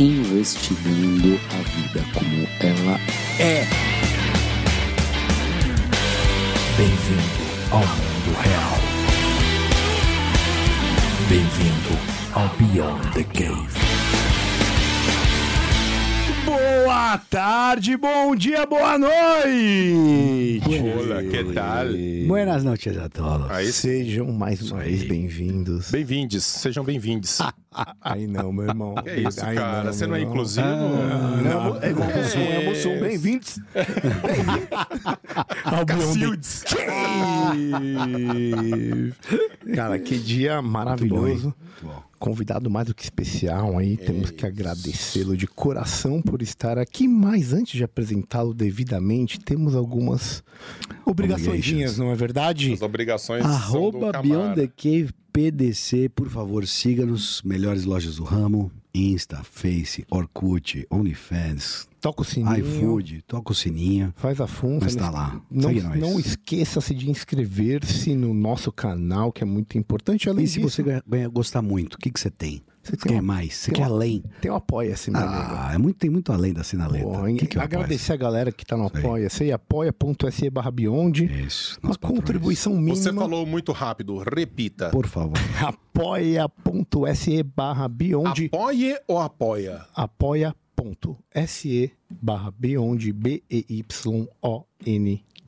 Investigando a vida como ela é. Bem-vindo ao mundo real. Bem-vindo ao Beyond the Cave. Boa tarde, bom dia, boa noite. Olá, que tal? Buenas noches a todos. Aí. Sejam mais uma vez bem-vindos. Bem-vindos, sejam bem-vindos. Aí não, meu irmão. Que isso, Aí cara? não, Você não é irmão. inclusivo? Não, é Mussum, é Mussum. Bem-vindos. Ao Beyond the Cave. Cara, que dia maravilhoso. Convidado mais do que especial aí. Temos que agradecê-lo de coração por estar aqui. Mas antes de apresentá-lo devidamente, temos algumas obrigações, não é verdade? As obrigações são Arroba do Beyond the. Cave PDC, por favor, siga-nos. Melhores lojas do ramo. Insta, Face, Orkut, OnlyFans, Toca o sininho. iFood, toca o sininho. Faz a função. Mas tá lá. Não, não esqueça-se de inscrever-se no nosso canal, que é muito importante. Além E se disso, você ganha- gostar muito, o que, que você tem? Você quer uma- mais? Você quer uma- além? tem o Apoia-se, meu amigo. Ah, é muito, tem muito além da sinaleta. Pô, O que, que é agradecer a galera que tá no Isso aí. Apoia-se, apoia.se barra Beyond. Isso, Uma patrões. contribuição mínima. Você falou muito rápido, repita. Por favor. apoia.se barra Beyond. Apoie ou apoia? apoia.se barra Beyond,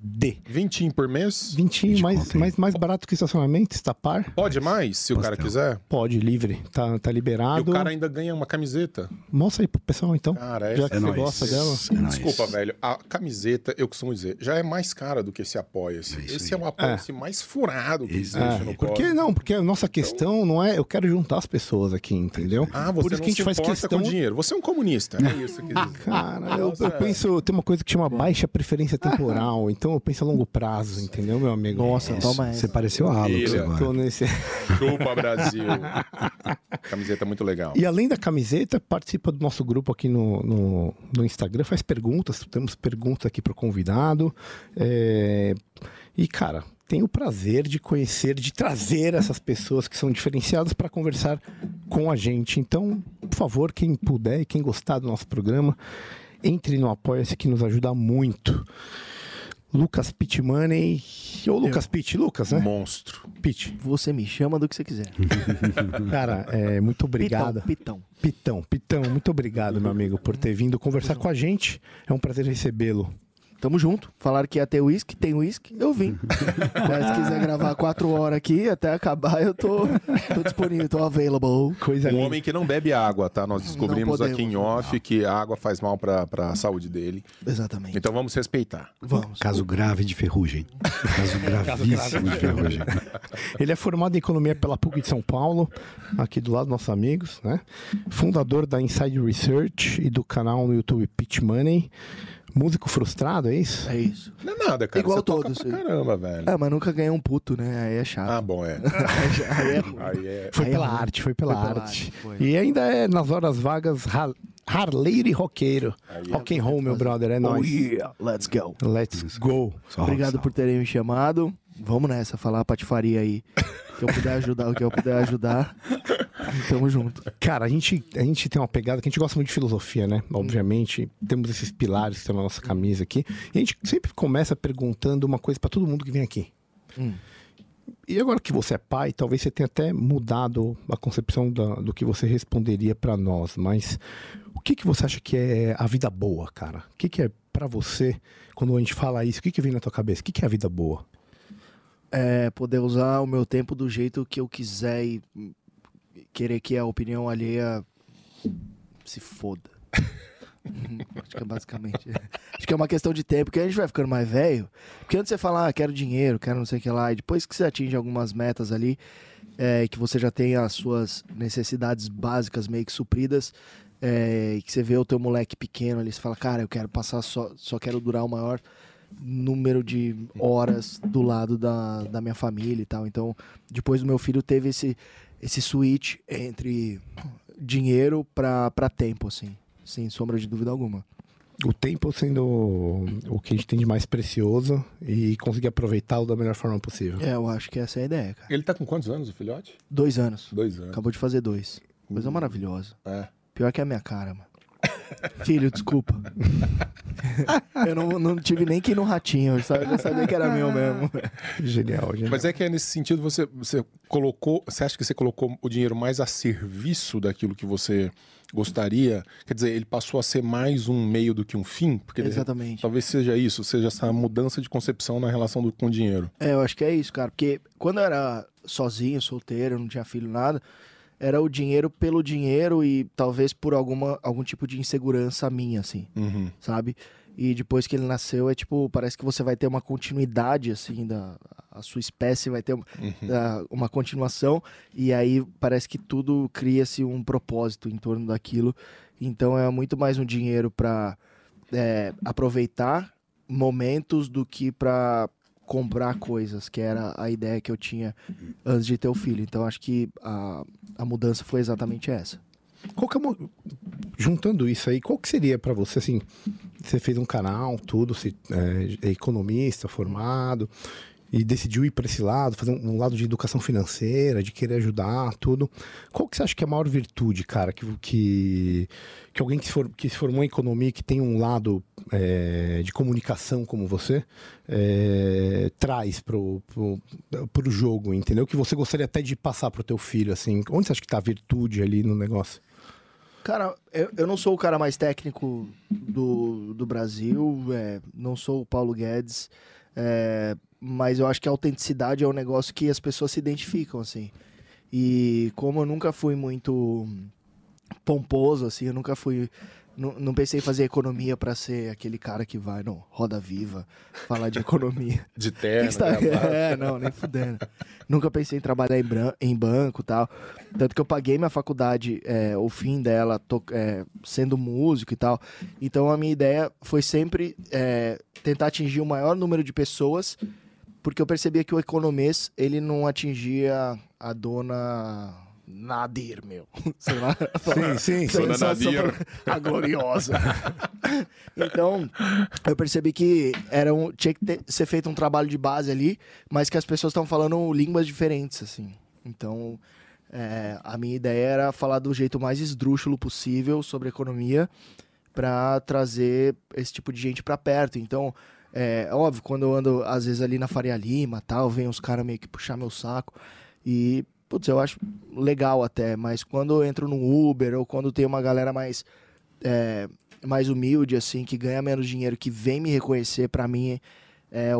B-E-Y-O-N-D. Vintinho por mês? Vintinho, mais, conto, hein? mais, mais barato que estacionamento, estapar. Pode mais, se o cara quiser. Pode, livre. Tá, tá E liberado. o cara ainda ganha uma camiseta. Mostra aí pro pessoal, então. Cara, é... Já que É você gosta dela. É nóis. Desculpa, velho. A camiseta, eu costumo dizer, já é mais cara do que esse apoia-se. É isso esse aí. é um apoia-se mais furado que existe É, no porque código. não, porque a nossa questão não é eu quero juntar as pessoas aqui, entendeu? Ah, você Por isso não que a gente se faz questão. com dinheiro. Você é um comunista. É isso que dizer. Cara, eu, é. penso, tem uma coisa que chama baixa preferência temporal, então eu penso a longo prazo, entendeu, meu amigo? Nossa, Isso. toma Você essa. pareceu a Filha. agora. Tô nesse... Chupa, Brasil. Camiseta muito legal. E além da camiseta, participa do nosso grupo aqui no, no, no Instagram, faz perguntas, temos perguntas aqui pro convidado. é, E, cara, tenho o prazer de conhecer, de trazer essas pessoas que são diferenciadas para conversar com a gente. Então, por favor, quem puder e quem gostar do nosso programa, entre no Apoia-se que nos ajuda muito. Lucas Pitmoney. Ou Lucas Pitt, Lucas, né? Monstro. Pitt. Você me chama do que você quiser. Cara, é, muito obrigado. Pitão, pitão. Pitão, Pitão, muito obrigado, meu amigo, por ter vindo conversar com a gente. É um prazer recebê-lo. Tamo junto. Falaram que ia ter uísque, tem uísque, eu vim. Mas se quiser gravar quatro horas aqui, até acabar, eu tô, tô disponível, tô available. Coisa Um linda. homem que não bebe água, tá? Nós descobrimos podemos, aqui em não. off que a água faz mal pra, pra saúde dele. Exatamente. Então vamos respeitar. Vamos. Caso grave de ferrugem. Caso gravíssimo de ferrugem. Ele é formado em economia pela PUC de São Paulo, aqui do lado dos nossos amigos, né? Fundador da Inside Research e do canal no YouTube Pitch Money. Músico frustrado, é isso? É isso. Não é nada, cara. Igual Você toca todos. pra caramba, velho. Ah, mas nunca ganhei um puto, né? Aí é chato. Ah, bom, é. Aí é ruim. Aí é. Foi Aí pela é arte, foi pela Foi pela arte. E ainda é nas horas vagas har harleiro e roqueiro. Aí é. Rock and roll, meu brother, é Oh nóis. yeah, let's go. Let's go. Obrigado por terem me chamado. Vamos nessa, falar a patifaria aí. que eu puder ajudar, o que eu puder ajudar. Tamo junto. Cara, a gente, a gente tem uma pegada que a gente gosta muito de filosofia, né? Obviamente, temos esses pilares que estão na nossa camisa aqui. E a gente sempre começa perguntando uma coisa pra todo mundo que vem aqui. Hum. E agora que você é pai, talvez você tenha até mudado a concepção da- do que você responderia pra nós. Mas o que, que você acha que é a vida boa, cara? O que, que é pra você, quando a gente fala isso, o que, que vem na tua cabeça? O que, que é a vida boa? É poder usar o meu tempo do jeito que eu quiser e querer que a opinião alheia se foda. Acho que é basicamente. Acho que é uma questão de tempo, porque a gente vai ficando mais velho. Porque antes você fala, ah, quero dinheiro, quero não sei o que lá, e depois que você atinge algumas metas ali, é, que você já tem as suas necessidades básicas meio que supridas, é, e que você vê o teu moleque pequeno ali, você fala, cara, eu quero passar só, só quero durar o maior número de horas do lado da, da minha família e tal. Então, depois do meu filho teve esse, esse switch entre dinheiro pra, pra tempo, assim, sem sombra de dúvida alguma. O tempo sendo o que a gente tem de mais precioso e conseguir aproveitá-lo da melhor forma possível. É, eu acho que essa é a ideia, cara. Ele tá com quantos anos, o filhote? Dois anos. Dois anos. Acabou de fazer dois. Coisa maravilhosa. É. Pior que a minha cara, mano. Filho, desculpa. eu não, não tive nem que ir no ratinho, eu sabia, eu sabia que era meu mesmo. Genial, genial. Mas é que é nesse sentido você, você colocou. Você acha que você colocou o dinheiro mais a serviço daquilo que você gostaria? Quer dizer, ele passou a ser mais um meio do que um fim? Porque Exatamente. talvez seja isso, seja essa mudança de concepção na relação do, com o dinheiro. É, eu acho que é isso, cara. Porque quando eu era sozinho, solteiro, não tinha filho, nada, era o dinheiro pelo dinheiro e talvez por alguma, algum tipo de insegurança minha, assim, Uhum. sabe? E depois que ele nasceu, é tipo, parece que você vai ter uma continuidade, assim, da a sua espécie vai ter uma, da- uma continuação, e aí parece que tudo cria-se um propósito em torno daquilo. Então é muito mais um dinheiro para aproveitar momentos do que para comprar coisas, que era a ideia que eu tinha antes de ter o filho. Então acho que a, a mudança foi exatamente essa. Qual que é Juntando isso aí, qual que seria pra você, assim, você fez um canal, tudo, você é, é economista, formado, e decidiu ir para esse lado, fazer um, lado de educação financeira, de querer ajudar, tudo. Qual que você acha que é a maior virtude, cara, que, que, que alguém que se, for, que se formou em economia, que tem um lado é, de comunicação como você, é, traz pro, pro, pro jogo, entendeu? Que você gostaria até de passar pro teu filho, assim. Onde você acha que tá a virtude ali no negócio? Cara, eu, eu não sou o cara mais técnico do, do Brasil, é, não sou o Paulo Guedes, é, mas eu acho que a autenticidade é um negócio que as pessoas se identificam, assim. E como eu nunca fui muito pomposo, assim, eu nunca fui. Não, não pensei em fazer economia pra ser aquele cara que vai no Roda Viva falar de economia. De Que terno, que você tá- gravata. É, não, nem fudendo. Nunca pensei em trabalhar em, bran- em banco e tal. Tanto que eu paguei minha faculdade, é, o fim dela, to- é, sendo músico e tal. Então a minha ideia foi sempre é, tentar atingir o maior número de pessoas, porque eu percebia que o economês, ele não atingia a dona Nadir, meu. Sei lá. Sim, sim, sim. Dona Nadir. A gloriosa. então, eu percebi que era um, tinha que ter- ser feito um trabalho de base ali, mas que as pessoas estão falando línguas diferentes, assim. Então, é, a minha ideia era falar do jeito mais esdrúxulo possível sobre economia para trazer esse tipo de gente para perto. Então, é óbvio, quando eu ando, às vezes, ali na Faria Lima tal, vem os caras meio que puxar meu saco. E, putz, eu acho legal até, mas quando eu entro no Uber ou quando tem uma galera mais é, mais humilde, assim, que ganha menos dinheiro, que vem me reconhecer, pra mim, é,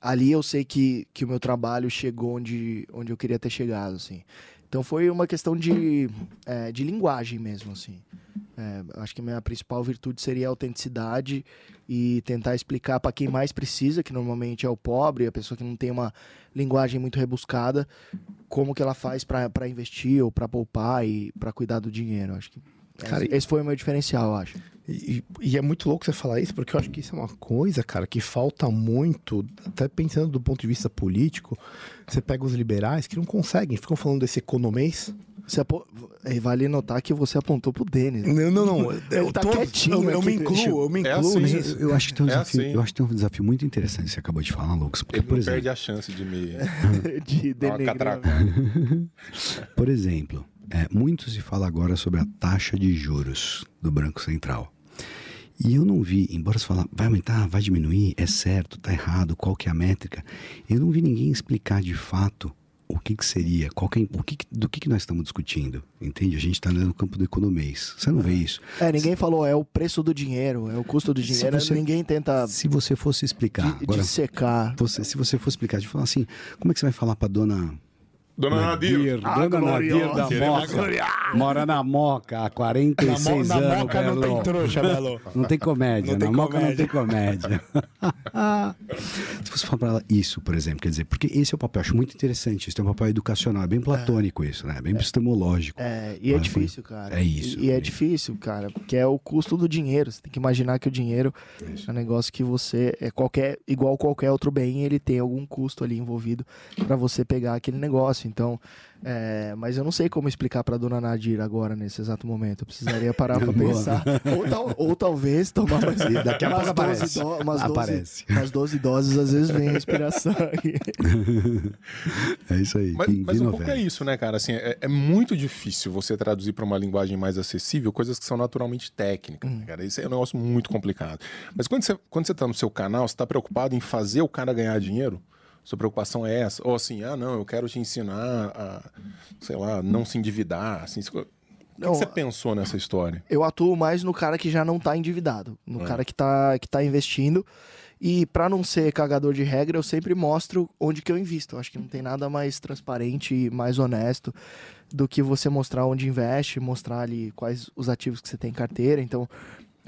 ali eu sei que, que o meu trabalho chegou onde, onde eu queria ter chegado, assim. Então foi uma questão de, é, de linguagem mesmo, assim. É, acho que a minha principal virtude seria a autenticidade e tentar explicar para quem mais precisa, que normalmente é o pobre, a pessoa que não tem uma linguagem muito rebuscada, como que ela faz para investir ou para poupar e para cuidar do dinheiro. Acho que Cara, esse, esse foi o meu diferencial, acho. E, e é muito louco você falar isso, porque eu acho que isso é uma coisa, cara, que falta muito, até pensando do ponto de vista político, você pega os liberais que não conseguem, ficam falando desse economês. Você apo... e Vale notar que você apontou pro Denis. Não, não, não. Eu, tá tô- quietinho eu, eu me incluo, eu me É incluo assim, nisso. Eu, eu acho que tem um É desafio, assim. eu acho que tem um desafio muito interessante que você acabou de falar, Lucas. Porque, Ele por não exemplo, perde a chance de me. de catracada. Por exemplo, é, muito se fala agora sobre a taxa de juros do Banco Central. E eu não vi, embora se fala, vai aumentar, vai diminuir, é certo, tá errado, qual que é a métrica, eu não vi ninguém explicar de fato o que, que seria, qual que é, o que, do que, que nós estamos discutindo, entende? A gente está no campo do economês, você não vê isso. É, ninguém falou, é o preço do dinheiro, é o custo do Se dinheiro. você- Ninguém tenta Se você fosse explicar, de, agora, de secar. você, se você for explicar, de falar assim, como é que você vai falar para dona Dona Nadir. Dona Nadir da Moca. Mora na Moca há 46 na, mo- na anos, moca não Belo. tem trouxa, Belo. Não tem comédia, Não tem na Moca não comédia. tem comédia. Se você falar pra ela isso, por exemplo, quer dizer, porque esse é o papel, eu acho muito interessante, isso é um papel educacional, é bem platônico isso, né? Bem epistemológico. É, e é Mas, difícil, cara. é isso, E, e é é difícil, cara, porque é o custo do dinheiro. Você tem que imaginar que o dinheiro é um negócio que você é qualquer igual qualquer outro bem, ele tem algum custo ali envolvido pra você pegar aquele negócio. Então, é, mas eu não sei como explicar pra dona Nadir agora nesse exato momento. Eu precisaria parar pra Boa. pensar, ou, tal- ou talvez tomar mais Daqui a umas pouco aparece. do- umas 12, Aparece. umas 12 doses às vezes vem a inspiração. É isso aí. Mas, mas um pouco é isso, né, cara? Assim, é, é muito difícil você traduzir para uma linguagem mais acessível coisas que são naturalmente técnicas, né, cara? Isso é um negócio muito complicado. Mas quando você, quando você tá no seu canal, você tá preocupado em fazer o cara ganhar dinheiro? Sua preocupação é essa? Ou assim, ah, não, eu quero te ensinar a, sei lá, não se endividar. Assim, o que Não, você pensou nessa história? eu atuo mais no cara que já não tá endividado, no cara que tá, que tá investindo. E pra não ser cagador de regra, eu sempre mostro onde que eu invisto. Eu acho que não tem nada mais transparente e mais honesto do que você mostrar onde investe, mostrar ali quais os ativos que você tem em carteira. Então,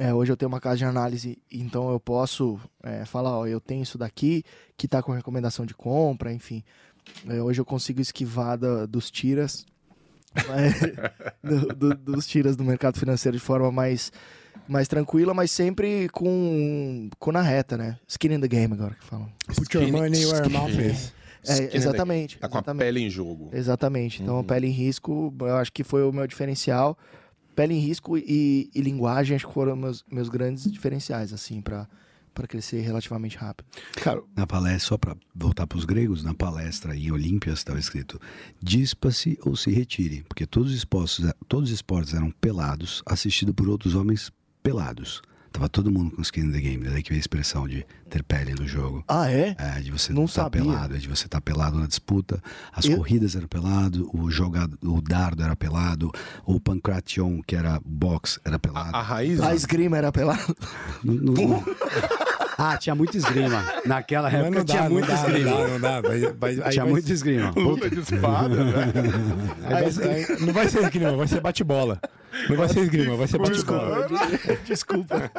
é, hoje eu tenho uma casa de análise, então eu posso é, falar, ó, eu tenho isso daqui, que tá com recomendação de compra, enfim. É, hoje eu consigo esquivar da- dos tiras, mas- do- do- dos tiras do mercado financeiro de forma mais, mais tranquila, mas sempre com, com na reta, né? Skin in the game agora que falam. Put your money where your mouth is. É, exatamente. Tá com a exatamente. pele em jogo. Exatamente. Então, Uhum. pele em risco, eu acho que foi o meu diferencial. Pele em risco e, e linguagem, acho que foram meus, meus grandes diferenciais, assim, pra para crescer relativamente rápido. Cara, Na palestra, só para voltar para os gregos, na palestra em Olímpias estava escrito: dispa-se ou se retire, porque todos os esportes, todos os esportes eram pelados, assistido por outros homens pelados. Tava todo mundo com skin in the game, daí que veio a expressão de ter pele no jogo. Ah, é? É, de você Não estar sabia. pelado, é de você estar pelado na disputa. As Eu- corridas eram pelado, o jogado, o dardo era pelado, o pancration, que era boxe, era pelado. A, a raiz. A esgrima era pelado. Não- não- Ah, tinha muito esgrima. Naquela época não dá, tinha não muito dá, esgrima. não dá, não dá. Vai, vai, aí Tinha vai- muito esgrima. Luta de espada, né? aí vai- aí não vai ser esgrima, vai ser bate-bola. Não vai ser esgrima, vai ser bate-bola. Desculpa.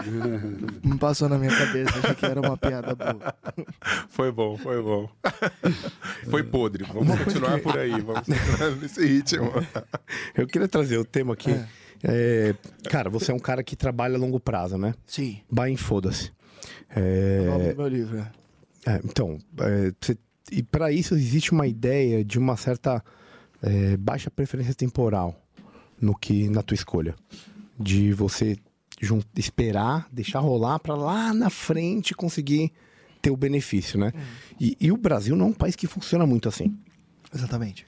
Não passou na minha cabeça, achei que era uma piada boa. Foi bom, foi bom. Foi podre. Vamos continuar por aí. Vamos continuar nesse ritmo. Eu queria trazer o tema aqui. É, cara, você é um cara que trabalha a longo prazo, né? Sim, Bem, foda-se. O nome É, do meu livro. é. é, então, é, você- e para isso existe uma ideia de uma certa é, baixa preferência temporal no que na tua escolha, de você jun- esperar, deixar rolar para lá na frente conseguir ter o benefício, né? E, e o Brasil não é um país que funciona muito assim. Exatamente.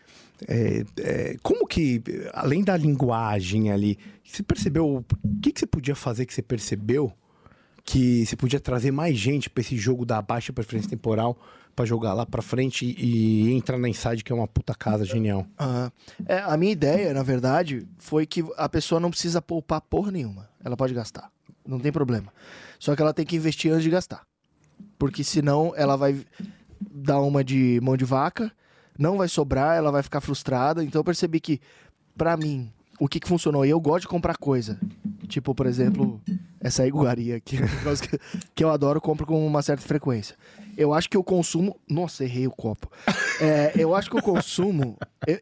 É, é, como que, além da linguagem ali, você percebeu. O que, que você podia fazer que você percebeu que você podia trazer mais gente para esse jogo da baixa preferência temporal para jogar lá para frente e, e entrar na Inside, que é uma puta casa genial? Aham. É, a minha ideia, na verdade, foi que a pessoa não precisa poupar porra nenhuma. Ela pode gastar. Não tem problema. Só que ela tem que investir antes de gastar. Porque senão ela vai dar uma de mão de vaca, não vai sobrar, ela vai ficar frustrada. Então eu percebi que, pra mim, o que, que funcionou? E eu gosto de comprar coisa. Tipo, por exemplo, essa iguaria aqui, que, eu adoro, compro com uma certa frequência. Eu acho que o consumo. Nossa, errei o copo. É, eu acho que o consumo.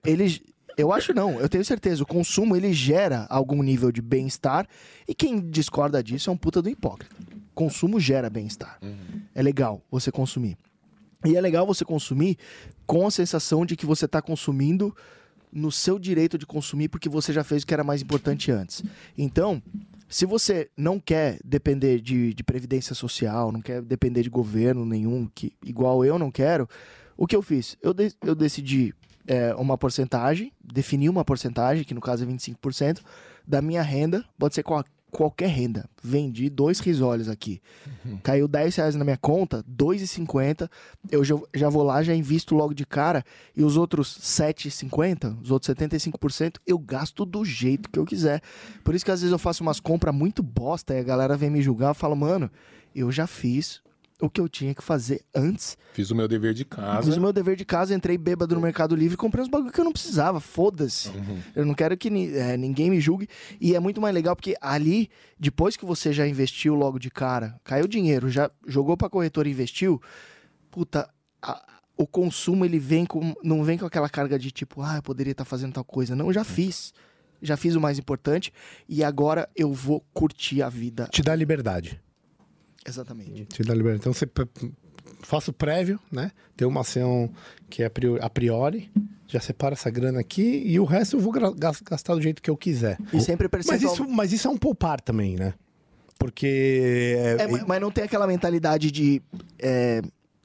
Ele. Eu acho não, eu tenho certeza. O consumo ele gera algum nível de bem-estar e quem discorda disso é um puta do hipócrita. Consumo gera bem-estar. É legal você consumir. E é legal você consumir com a sensação de que você está consumindo no seu direito de consumir porque você já fez o que era mais importante antes. Então, se você não quer depender de, de previdência social, não quer depender de governo nenhum, que igual eu não quero, o que eu fiz? Eu, de- eu decidi é, uma porcentagem, defini uma porcentagem, que no caso é 25%, da minha renda, pode ser qual- qualquer renda. Vendi dois risoles aqui. Caiu 10 reais na minha conta, 2,50. Eu já, já vou lá, já invisto logo de cara. E os outros 7,50, os outros 75%, eu gasto do jeito que eu quiser. Por isso que às vezes eu faço umas compras muito bosta e a galera vem me julgar. Eu falo, mano, eu já fiz o que eu tinha que fazer antes. Fiz o meu dever de Fiz casa. o meu dever de casa, entrei bêbado no Mercado Livre e comprei uns bagulho que eu não precisava. Foda-se. Uhum. Eu não quero que é, ninguém me julgue. E é muito mais legal porque ali, depois que você já investiu logo de cara, caiu dinheiro, já jogou pra corretora e investiu, puta, a- o consumo ele vem com. Não vem com aquela carga de tipo, ah, eu poderia estar fazendo tal coisa. Não, eu já fiz. Já fiz o mais importante e agora eu vou curtir a vida. Te dá liberdade. Exatamente. Te dá liberdade. Então você faça o prévio, né? Tem uma ação que é a priori, a priori, já separa essa grana aqui e o resto eu vou gastar do jeito que eu quiser. E sempre Mas percentual. isso, mas isso é um poupar também, né? Porque. É, ma- mas não tem aquela mentalidade de. é,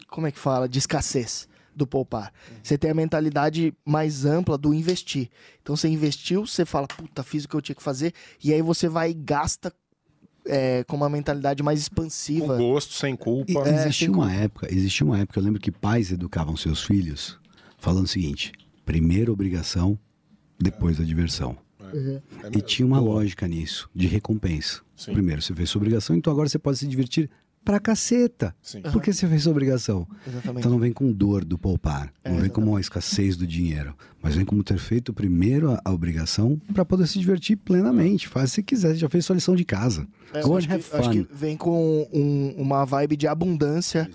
como é que fala? De escassez do poupar. Você tem a mentalidade mais ampla do investir. Então você investiu, você fala, puta, fiz o que eu tinha que fazer, e aí você vai e gasta é, com uma mentalidade mais Com expansiva. gosto, sem culpa. É, existia uma época, existia uma época, eu lembro que pais educavam seus filhos falando o seguinte: primeiro obrigação, depois a diversão. É E tinha uma lógica nisso, de recompensa. Sim. Primeiro você fez sua obrigação, então agora você pode se divertir pra caceta. Sim. Porque você fez sua obrigação. Exatamente. Então não vem com dor do poupar, É, não vem como uma escassez do dinheiro, mas vem como ter feito primeiro a, a obrigação pra poder se divertir plenamente. Faz se quiser, já fez sua lição de casa. É, Go acho, have que, acho fun. que vem com um- uma vibe de abundância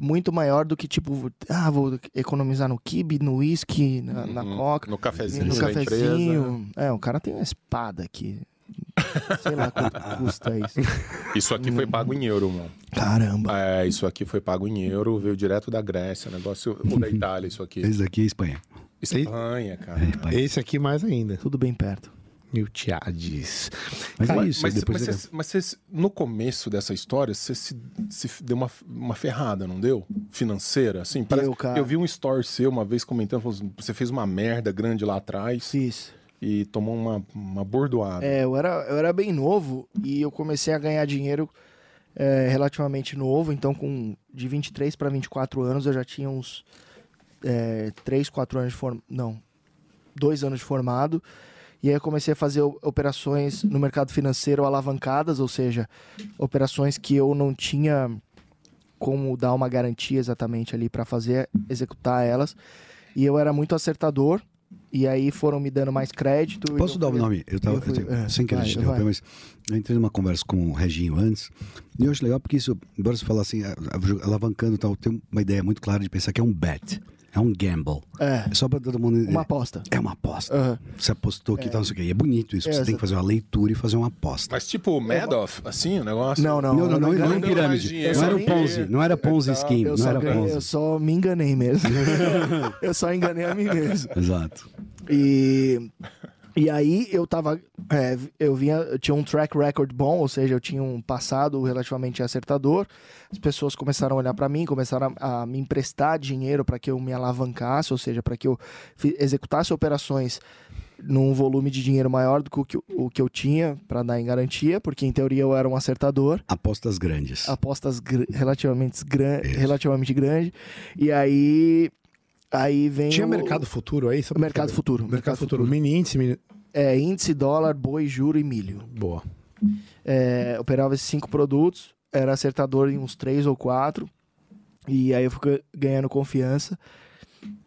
muito maior do que, tipo, ah, vou economizar no kibe, no whisky, na, na Uhum. coca. No cafezinho no da empresa. cafezinho. É, o cara tem uma espada aqui. Sei lá quanto custa isso. Isso aqui foi pago em euro, mano. Caramba. É, isso aqui foi pago em euro, veio direto da Grécia, negócio ou da Itália, isso aqui. Esse daqui é Espanha. Espanha, cara. É, Espanha. Esse aqui mais ainda. Tudo bem perto. Miltiades. Mas é Mas, isso, mas, depois mas, você- você- mas você- no começo dessa história, você se, se deu uma, uma ferrada, não deu? Financeira, assim? Parece, cara. eu vi um story seu uma vez comentando, assim, você fez uma merda grande lá atrás Fiz. E tomou uma, uma bordoada. É, eu era, eu era bem novo e eu comecei a ganhar dinheiro é, relativamente novo. Então, com de 23 para 24 anos, eu já tinha uns é, 3, 4 anos de formado. Não, dois anos de formado. E aí eu comecei a fazer operações no mercado financeiro alavancadas, ou seja, operações que eu não tinha como dar uma garantia exatamente ali para fazer, executar elas. E eu era muito acertador. E aí foram me dando mais crédito. Posso eu dar o nome? Eu tava, eu fui- assim, é, sem querer vai, te interromper, mas eu entrei numa conversa com o Reginho antes, e eu acho legal porque isso, embora você falar assim, alavancando tal, tem uma ideia muito clara de pensar que é um bet, é um gamble. É, É só pra todo mundo. uma aposta. É uma aposta. Aham. Você apostou que tal, não sei o quê. E é bonito isso, porque É, você tem que fazer uma leitura e fazer uma aposta. Mas tipo Madoff, assim, o negócio? Não, não. Não, não, não, não, mais pirâmide. Não era um só Ponzi, não era Ponzi scheme, Eu não era ganhei- eu Ponzi. só me enganei mesmo. eu só enganei a mim mesmo. Exato. E, e aí eu tava. é, eu vinha. Eu tinha um track record bom, ou seja, eu tinha um passado relativamente acertador. As pessoas começaram a olhar pra mim, começaram a, a me emprestar dinheiro para que eu me alavancasse, ou seja, para que eu executasse operações num volume de dinheiro maior do que o que, eu- tinha para dar em garantia, porque em teoria eu era um acertador. Apostas grandes. apostas gr- relativamente, gran relativamente grande. E aí. Aí vem. Tinha o, mercado futuro aí? Só pra Mercado saber. futuro. Mercado, futuro. Mini índice. Mini... É índice, dólar, boi, juro e milho. Boa. É, operava esses cinco produtos, era acertador em uns três ou quatro. E aí eu fui ganhando confiança.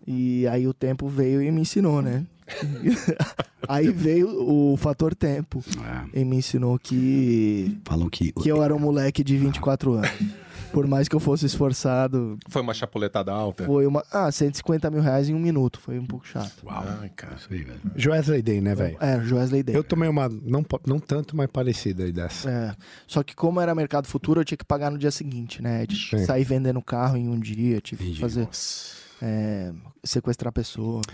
E aí o tempo veio e me ensinou, né? aí veio o fator tempo. É, E me ensinou que, falam que. que eu era um moleque de 24 anos. Por mais que eu fosse esforçado, Foi uma chapuletada alta? Foi uma. Ah, 150 mil reais em um minuto. Foi um pouco chato. Ai, cara. Isso aí, velho. Joesley Day, né, velho? É, Joesley Day. Eu tomei uma, não, não tanto, mas parecida aí dessa. É. Só que como era mercado futuro, eu tinha que pagar no dia seguinte, né? De sair vendendo carro em um dia, tive que fazer. É, sequestrar pessoa.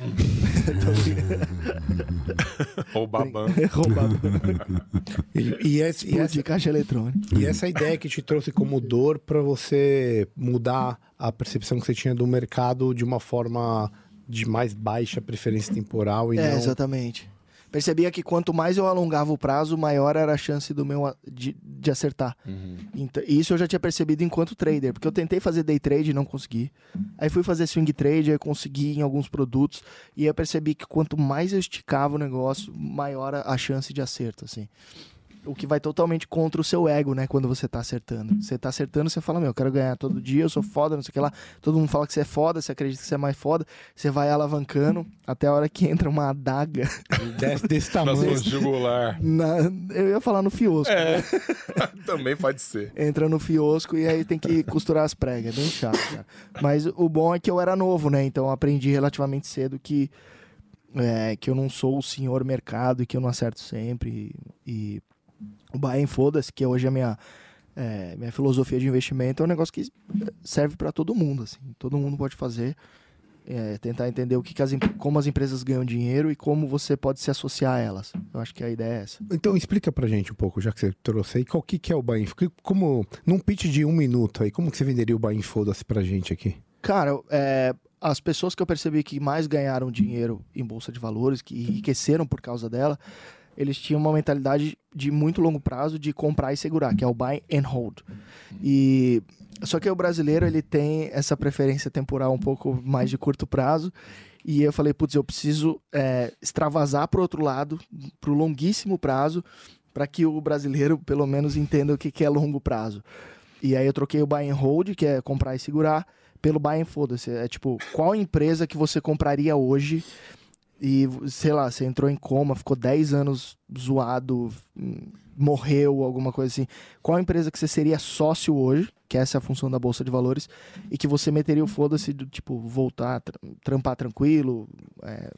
Roubar banco. roubar. E, e esse- e essa, Explodir caixa eletrônica. e essa ideia que te trouxe como dor pra você mudar a percepção que você tinha do mercado de uma forma de mais baixa preferência temporal e É, não... exatamente. Percebia que quanto mais eu alongava o prazo, maior era a chance do meu de, de acertar. Uhum. Então, isso eu já tinha percebido enquanto trader, porque eu tentei fazer day trade e não consegui. Aí fui fazer swing trade, aí consegui em alguns produtos, e eu percebi que quanto mais eu esticava o negócio, maior a, a chance de acerto, assim. O que vai totalmente contra o seu ego, né? Quando você tá acertando. Você tá acertando, você fala, meu, eu quero ganhar todo dia, eu sou foda, não sei o que lá. Todo mundo fala que você é foda, você acredita que você é mais foda. Você vai alavancando até a hora que entra uma adaga. Desse, desse Na tamanho. sua jugular. na- eu ia falar no fiosco. É. Também pode ser. Entra no fiosco e aí tem que costurar as pregas. É bem chato, cara. Mas o bom é que eu era novo, né? Então eu aprendi relativamente cedo que, é, que eu não sou o senhor mercado e que eu não acerto sempre. E, o buy and foda-se, que hoje é a minha, é, minha filosofia de investimento, é um negócio que serve para todo mundo. Assim. Todo mundo pode fazer. É, tentar entender o que, que as, como as empresas ganham dinheiro e como você pode se associar a elas. Eu acho que a ideia é essa. Então explica pra gente um pouco, já que você trouxe aí, qual que, que é o buy and Que- Como, num pitch de um minuto aí, como que você venderia o buy and foda-se pra gente aqui? Cara, é, as pessoas que eu percebi que mais ganharam dinheiro em bolsa de valores, que enriqueceram por causa dela, eles tinham uma mentalidade de muito longo prazo de comprar e segurar, que é o buy and hold. E só que o brasileiro ele tem essa preferência temporal um pouco mais de curto prazo. E eu falei, putz, eu preciso é, extravasar para outro lado, para o longuíssimo prazo, para que o brasileiro pelo menos entenda o que, que é longo prazo. E aí eu troquei o buy and hold, que é comprar e segurar, pelo buy and foda-se. É tipo, qual empresa que você compraria hoje e, sei lá, você entrou em coma, ficou 10 anos zoado, morreu, alguma coisa assim. Qual empresa que você seria sócio hoje, que essa é a função da Bolsa de Valores, e que você meteria o foda-se do tipo, voltar, tra- trampar tranquilo, é,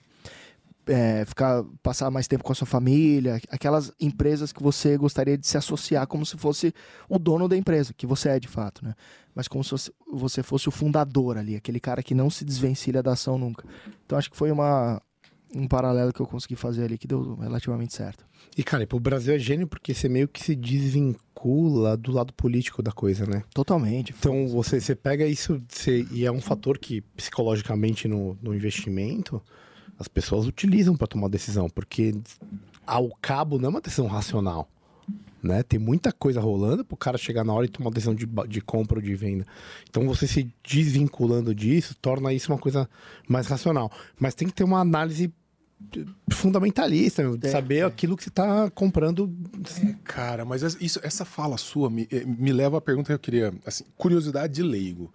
é, ficar, passar mais tempo com a sua família, aquelas empresas que você gostaria de se associar como se fosse o dono da empresa, que você é de fato, né? Mas como se você fosse o fundador ali, aquele cara que não se desvencilha da ação nunca. Então acho que foi uma, um paralelo que eu consegui fazer ali que deu relativamente certo. E, cara, pro Brasil é gênio porque você meio que se desvincula do lado político da coisa, né? Totalmente. Então você, você pega isso você- e é um fator que psicologicamente no, no investimento as pessoas utilizam para tomar decisão, porque ao cabo não é uma decisão racional. Né? Tem muita coisa rolando pro cara chegar na hora e tomar uma decisão de, de compra ou de venda. Então você se desvinculando disso torna isso uma coisa mais racional. Mas tem que ter uma análise fundamentalista, meu, Tem, saber tem. aquilo que você tá comprando. Cara, mas essa- isso, essa fala sua me, eh, me leva à pergunta que eu queria. Assim, curiosidade de leigo.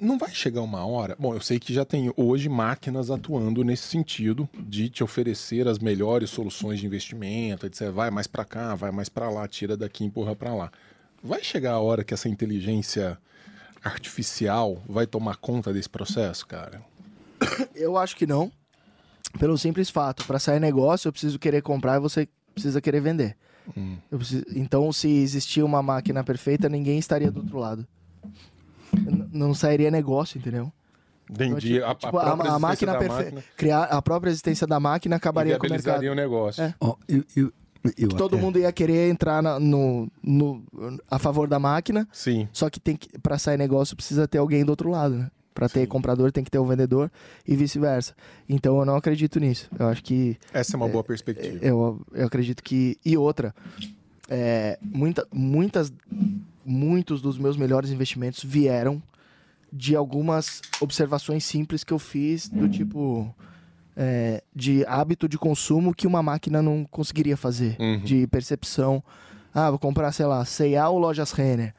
Não vai chegar uma hora. Bom, eu sei que já tem hoje máquinas atuando nesse sentido de te oferecer as melhores soluções de investimento, etc. Vai mais para cá, vai mais para lá, tira daqui, empurra para lá. Vai chegar a hora que essa inteligência artificial vai tomar conta desse processo, cara? Eu acho que não. Pelo simples fato, para sair negócio, eu preciso querer comprar e você precisa querer vender. Eu preciso- Então, se existir uma máquina perfeita, ninguém estaria do outro lado. N- não sairia negócio, entendeu? Então, Entendi. tipo, a, a tipo, própria a, a existência máquina da perfeita. Criar a própria existência da máquina acabaria com o mercado. o negócio. É. Ó, eu, eu, eu Todo até- mundo ia querer entrar na- no, no- a favor da máquina, Sim. só que tem que para sair negócio precisa ter alguém do outro lado, né? Para ter comprador tem que ter o vendedor e vice-versa. Então eu não acredito nisso. Eu acho que Essa é uma boa perspectiva. eu, eu acredito que e outra, é, muita, muitas, muitos dos meus melhores investimentos vieram de algumas observações simples que eu fiz do tipo é, de hábito de consumo que uma máquina não conseguiria fazer, Uhum. de percepção. Ah, vou comprar, sei lá, C&A ou Lojas Renner.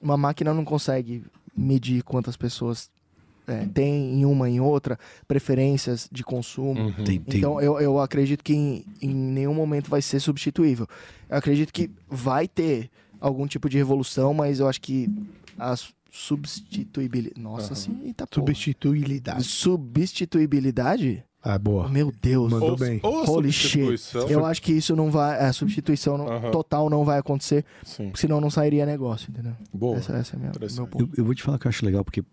Uma máquina não consegue medir quantas pessoas é, tem em uma em outra, preferências de consumo. Uhum. Tem, tem, Então, eu, eu acredito que em, em nenhum momento vai ser substituível. Eu acredito que vai ter algum tipo de revolução, mas eu acho que a substituibilidade. Nossa, Aham. sim, eita porra. Substituibilidade. Substituibilidade? Ah, boa. Meu Deus. Mandou Ou- bem. ou a Holy shit. Eu acho que isso não vai. A substituição não- Aham. total não vai acontecer, Sim. senão não sairia negócio, entendeu? Boa. Essa, essa é a minha, meu ponto. Eu, eu vou te falar que eu acho legal, porque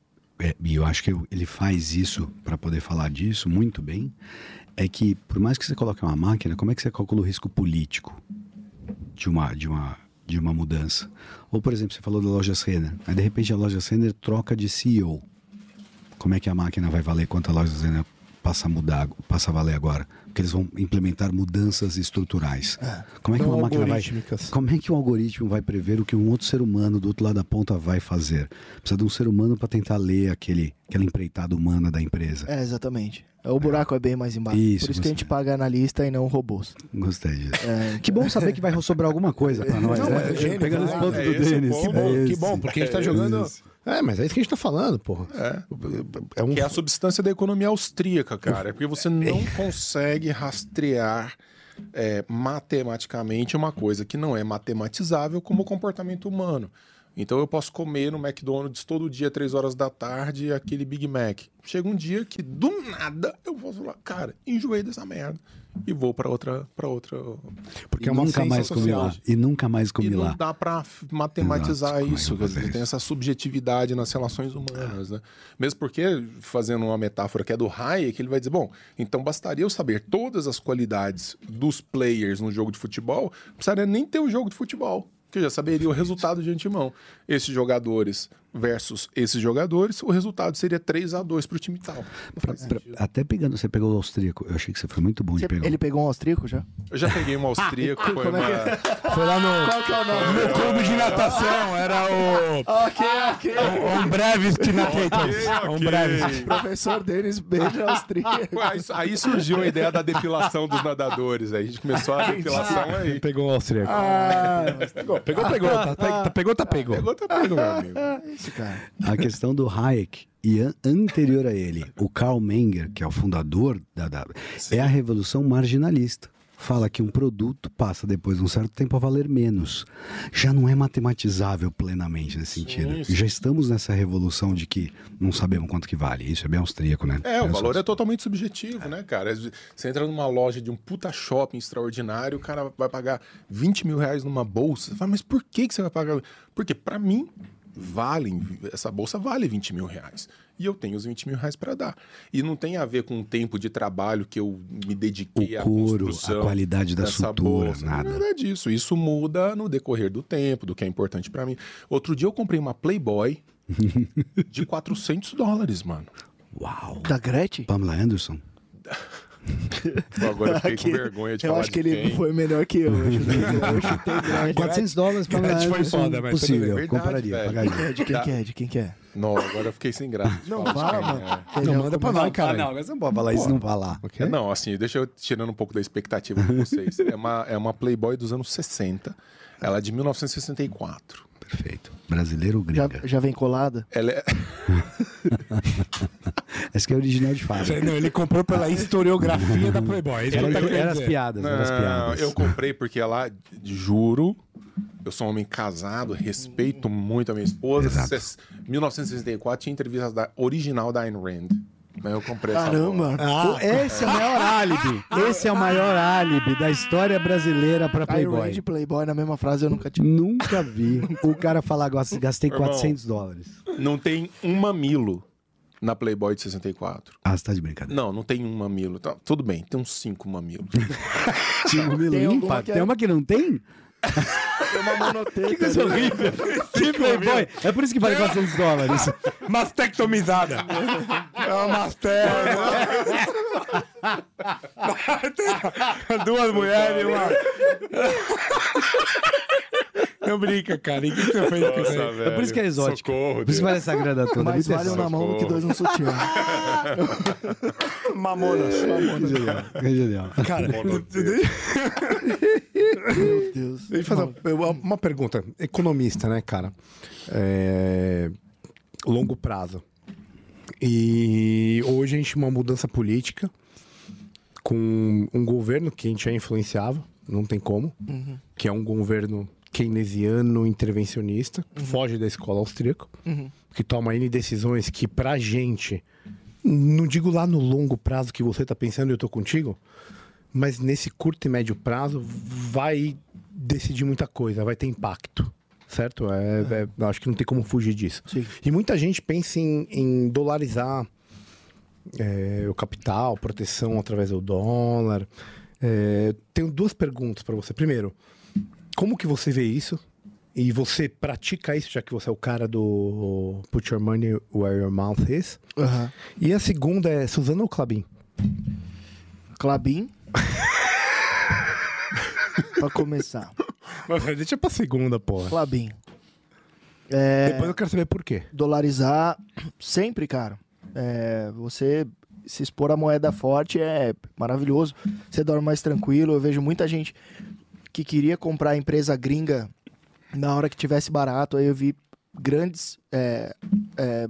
e eu acho que ele faz isso para poder falar disso muito bem. É que, por mais que você coloque uma máquina, como é que você calcula o risco político de uma, de uma, de uma mudança? Ou, por exemplo, você falou da loja Renner. Aí, de repente, a loja Renner troca de CEO. Como é que a máquina vai valer quanto a loja Renner passa a mudar, passa a valer agora? Porque eles vão implementar mudanças estruturais. Como é que Não uma máquina vai. Como é que um algoritmo vai prever o que um outro ser humano do outro lado da ponta vai fazer? Precisa de um ser humano para tentar ler aquele, aquela empreitada humana da empresa. É, exatamente. O buraco é bem mais embaixo. Isso, Por isso que a gente paga analista e não robôs. Gostei disso. É, Que bom saber que vai sobrar alguma coisa para nós, Não, né? mas é gênio, Pegando os pontos É do o Denis. Que bom, É que bom, porque a gente tá É jogando. É, mas é isso que a gente tá falando, porra. É. É um. Que é a substância da economia austríaca, cara. É porque você não consegue rastrear é, matematicamente uma coisa que não é matematizável como o comportamento humano. Então eu posso comer no McDonald's todo dia, três horas da tarde, aquele Big Mac. Chega um dia que do nada eu vou falar, cara, enjoei dessa merda e vou pra outra, para outra. Porque é uma nunca mais comi lá. E nunca mais comi E não lá. dá pra f- matematizar Exato, é isso, dizer, fazer tem essa subjetividade nas relações humanas, né? Mesmo porque, fazendo uma metáfora que é do Hayek, ele vai dizer, bom, então bastaria eu saber todas as qualidades dos players no jogo de futebol, não precisaria nem ter o jogo de futebol, que eu já saberia o resultado de antemão. Esses jogadores versus esses jogadores, o resultado seria 3 a 2 pro time tal. Pra- pra- até pegando, você pegou o austríaco. Eu achei que você foi muito bom de você- pegar. ele pegou um austríaco já? Eu já peguei um austríaco, foi é uma... Foi lá no, Qual que é o nome? no clube de natação, era o. ok, ok. Um breves Natators. Um breves. Professor Denis beija austríaco. Aí, aí surgiu a ideia da depilação dos nadadores. Aí a gente começou a depilação aí. Pegou o austríaco. Ah, Pegou, pegou, pegou. Tá, tá- pegou, tá pegou. Pegou, tá pegando, meu amigo. Esse cara. A questão do Hayek e an- anterior a ele, o Karl Menger, que é o fundador da, da é a revolução marginalista. Fala que um produto passa depois de um certo tempo a valer menos. Já não é matematizável plenamente nesse sentido. sim. Já estamos nessa revolução de que não sabemos quanto que vale. Isso é bem austríaco, né? É, o Pensa valor é assim. totalmente subjetivo, né, cara? Você entra numa loja de um puta shopping extraordinário, o cara vai pagar 20 mil reais numa bolsa. Você fala, mas por que, que você vai pagar? Porque, pra mim, valem, essa bolsa vale 20 mil reais. E eu tenho os 20 mil reais pra dar. E não tem a ver com o tempo de trabalho que eu me dediquei O à couro, construção a qualidade da sutura, bolsa. nada. Nada disso. Isso muda no decorrer do tempo, do que é importante pra mim. Outro dia eu comprei uma Playboy de 400 dólares, mano. Uau! Da Gretchen? Pamela Anderson? Agora eu fiquei Aqui, com vergonha de eu falar acho de que ele quem. foi melhor que eu. Eu chutei, eu chutei Gretchen. 400 dólares Pamela Gretchen foi Anderson, foda, mas possível. Verdade, Compraria, velho. pagaria. De quem que é? De quem que é? Não, agora eu fiquei sem graça. Não, fala, mano. é. Não, manda pra nós, cara. Ah, não, agora você não pode falar isso, não falar. Ok? Não, assim, deixa eu tirando um pouco da expectativa de vocês. É uma, é uma Playboy dos anos 60. Ela é de 1964. Perfeito. Brasileiro ou Já, gringa? já vem colada? Ela é... Essa que é original de fábrica. Não, ele comprou pela historiografia da Playboy. É isso Era, tá era as piadas, era as Não, piadas. eu comprei porque ela, juro, eu sou um homem casado, respeito muito a minha esposa. Exato. Ses- 1964 tinha entrevista da original da Ayn Rand. Mas eu comprei essa Caramba! Ah, Esse é o maior álibi. Esse é o maior álibi da história brasileira pra Playboy. Playboy. de Playboy na mesma frase eu nunca tinha. Nunca vi o cara falar, "Gas- gastei Irmão. 400 dólares. Não tem um mamilo na Playboy de 64. Ah, você tá de brincadeira. Não, não tem um mamilo. Tá, tudo bem, tem uns cinco mamilos. Tinha um mamilo Tem que é- Tem uma que não tem? Tem uma monoteta. Que coisa horrível. Que Playboy. É por isso que vale 400 dólares. Mastectomizada. É uma mastectomizada. Duas mulheres e uma. Não brinca, cara. O que você fez com isso aí? É por isso que é exótico. Socorro, Por isso que vale essa grana toda. Mais vale um na mão do que dois no sutiã. Mamonas. Genial. É genial. Cara, Meu Deus. Deixa eu fazer uma, uma pergunta. Economista, né, cara? É, Longo prazo. E hoje a gente tem uma mudança política com um governo que a gente é influenciável, não tem como, que é um governo keynesiano intervencionista, que foge da escola austríaca, que toma N decisões que pra gente, não digo lá no longo prazo que você tá pensando e eu tô contigo, mas nesse curto e médio prazo vai decidir muita coisa, vai ter impacto, certo? É, é, eu acho que não tem como fugir disso. Sim. E muita gente pensa em, em dolarizar é, o capital, proteção através do dólar. É, tenho duas perguntas para você. Primeiro, como que você vê isso? E você pratica isso, já que você é o cara do Put Your Money Where Your Mouth Is? Aham. E a segunda é Suzana ou Clabin? Clabin. pra começar. Mas deixa pra segunda, porra. Clabin. Depois eu quero saber por quê. Dolarizar sempre, cara. É, você se expor à moeda forte é maravilhoso. Você dorme mais tranquilo. Eu vejo muita gente que queria comprar empresa gringa na hora que tivesse barato. Aí eu vi grandes é, é,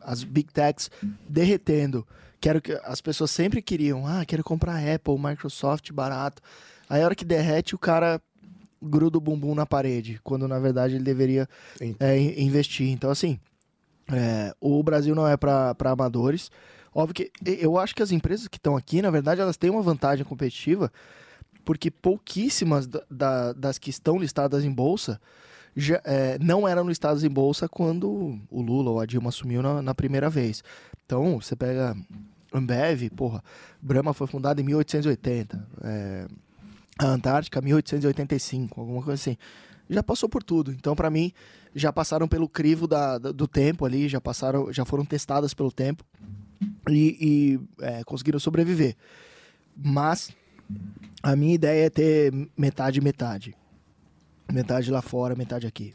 as big techs derretendo. Quero que as pessoas sempre queriam, ah, quero comprar Apple, Microsoft barato. Aí a hora que derrete, o cara gruda o bumbum na parede, quando na verdade ele deveria é, in- investir. Então, assim, é, o Brasil não é para amadores. Óbvio que eu acho que as empresas que estão aqui, na verdade, elas têm uma vantagem competitiva, porque pouquíssimas da- da- das que estão listadas em bolsa já, é, não eram listadas em bolsa quando o Lula ou a Dilma assumiu na, na primeira vez. Então, você pega Ambev, porra, Brahma foi fundada em 1880, é, a Antártica 1885, alguma coisa assim. Já passou por tudo. Então, para mim, já passaram pelo crivo da, da- do tempo ali, já passaram, já foram testadas pelo tempo e, e, é, conseguiram sobreviver. Mas a minha ideia é ter metade metade. Metade lá fora, metade aqui.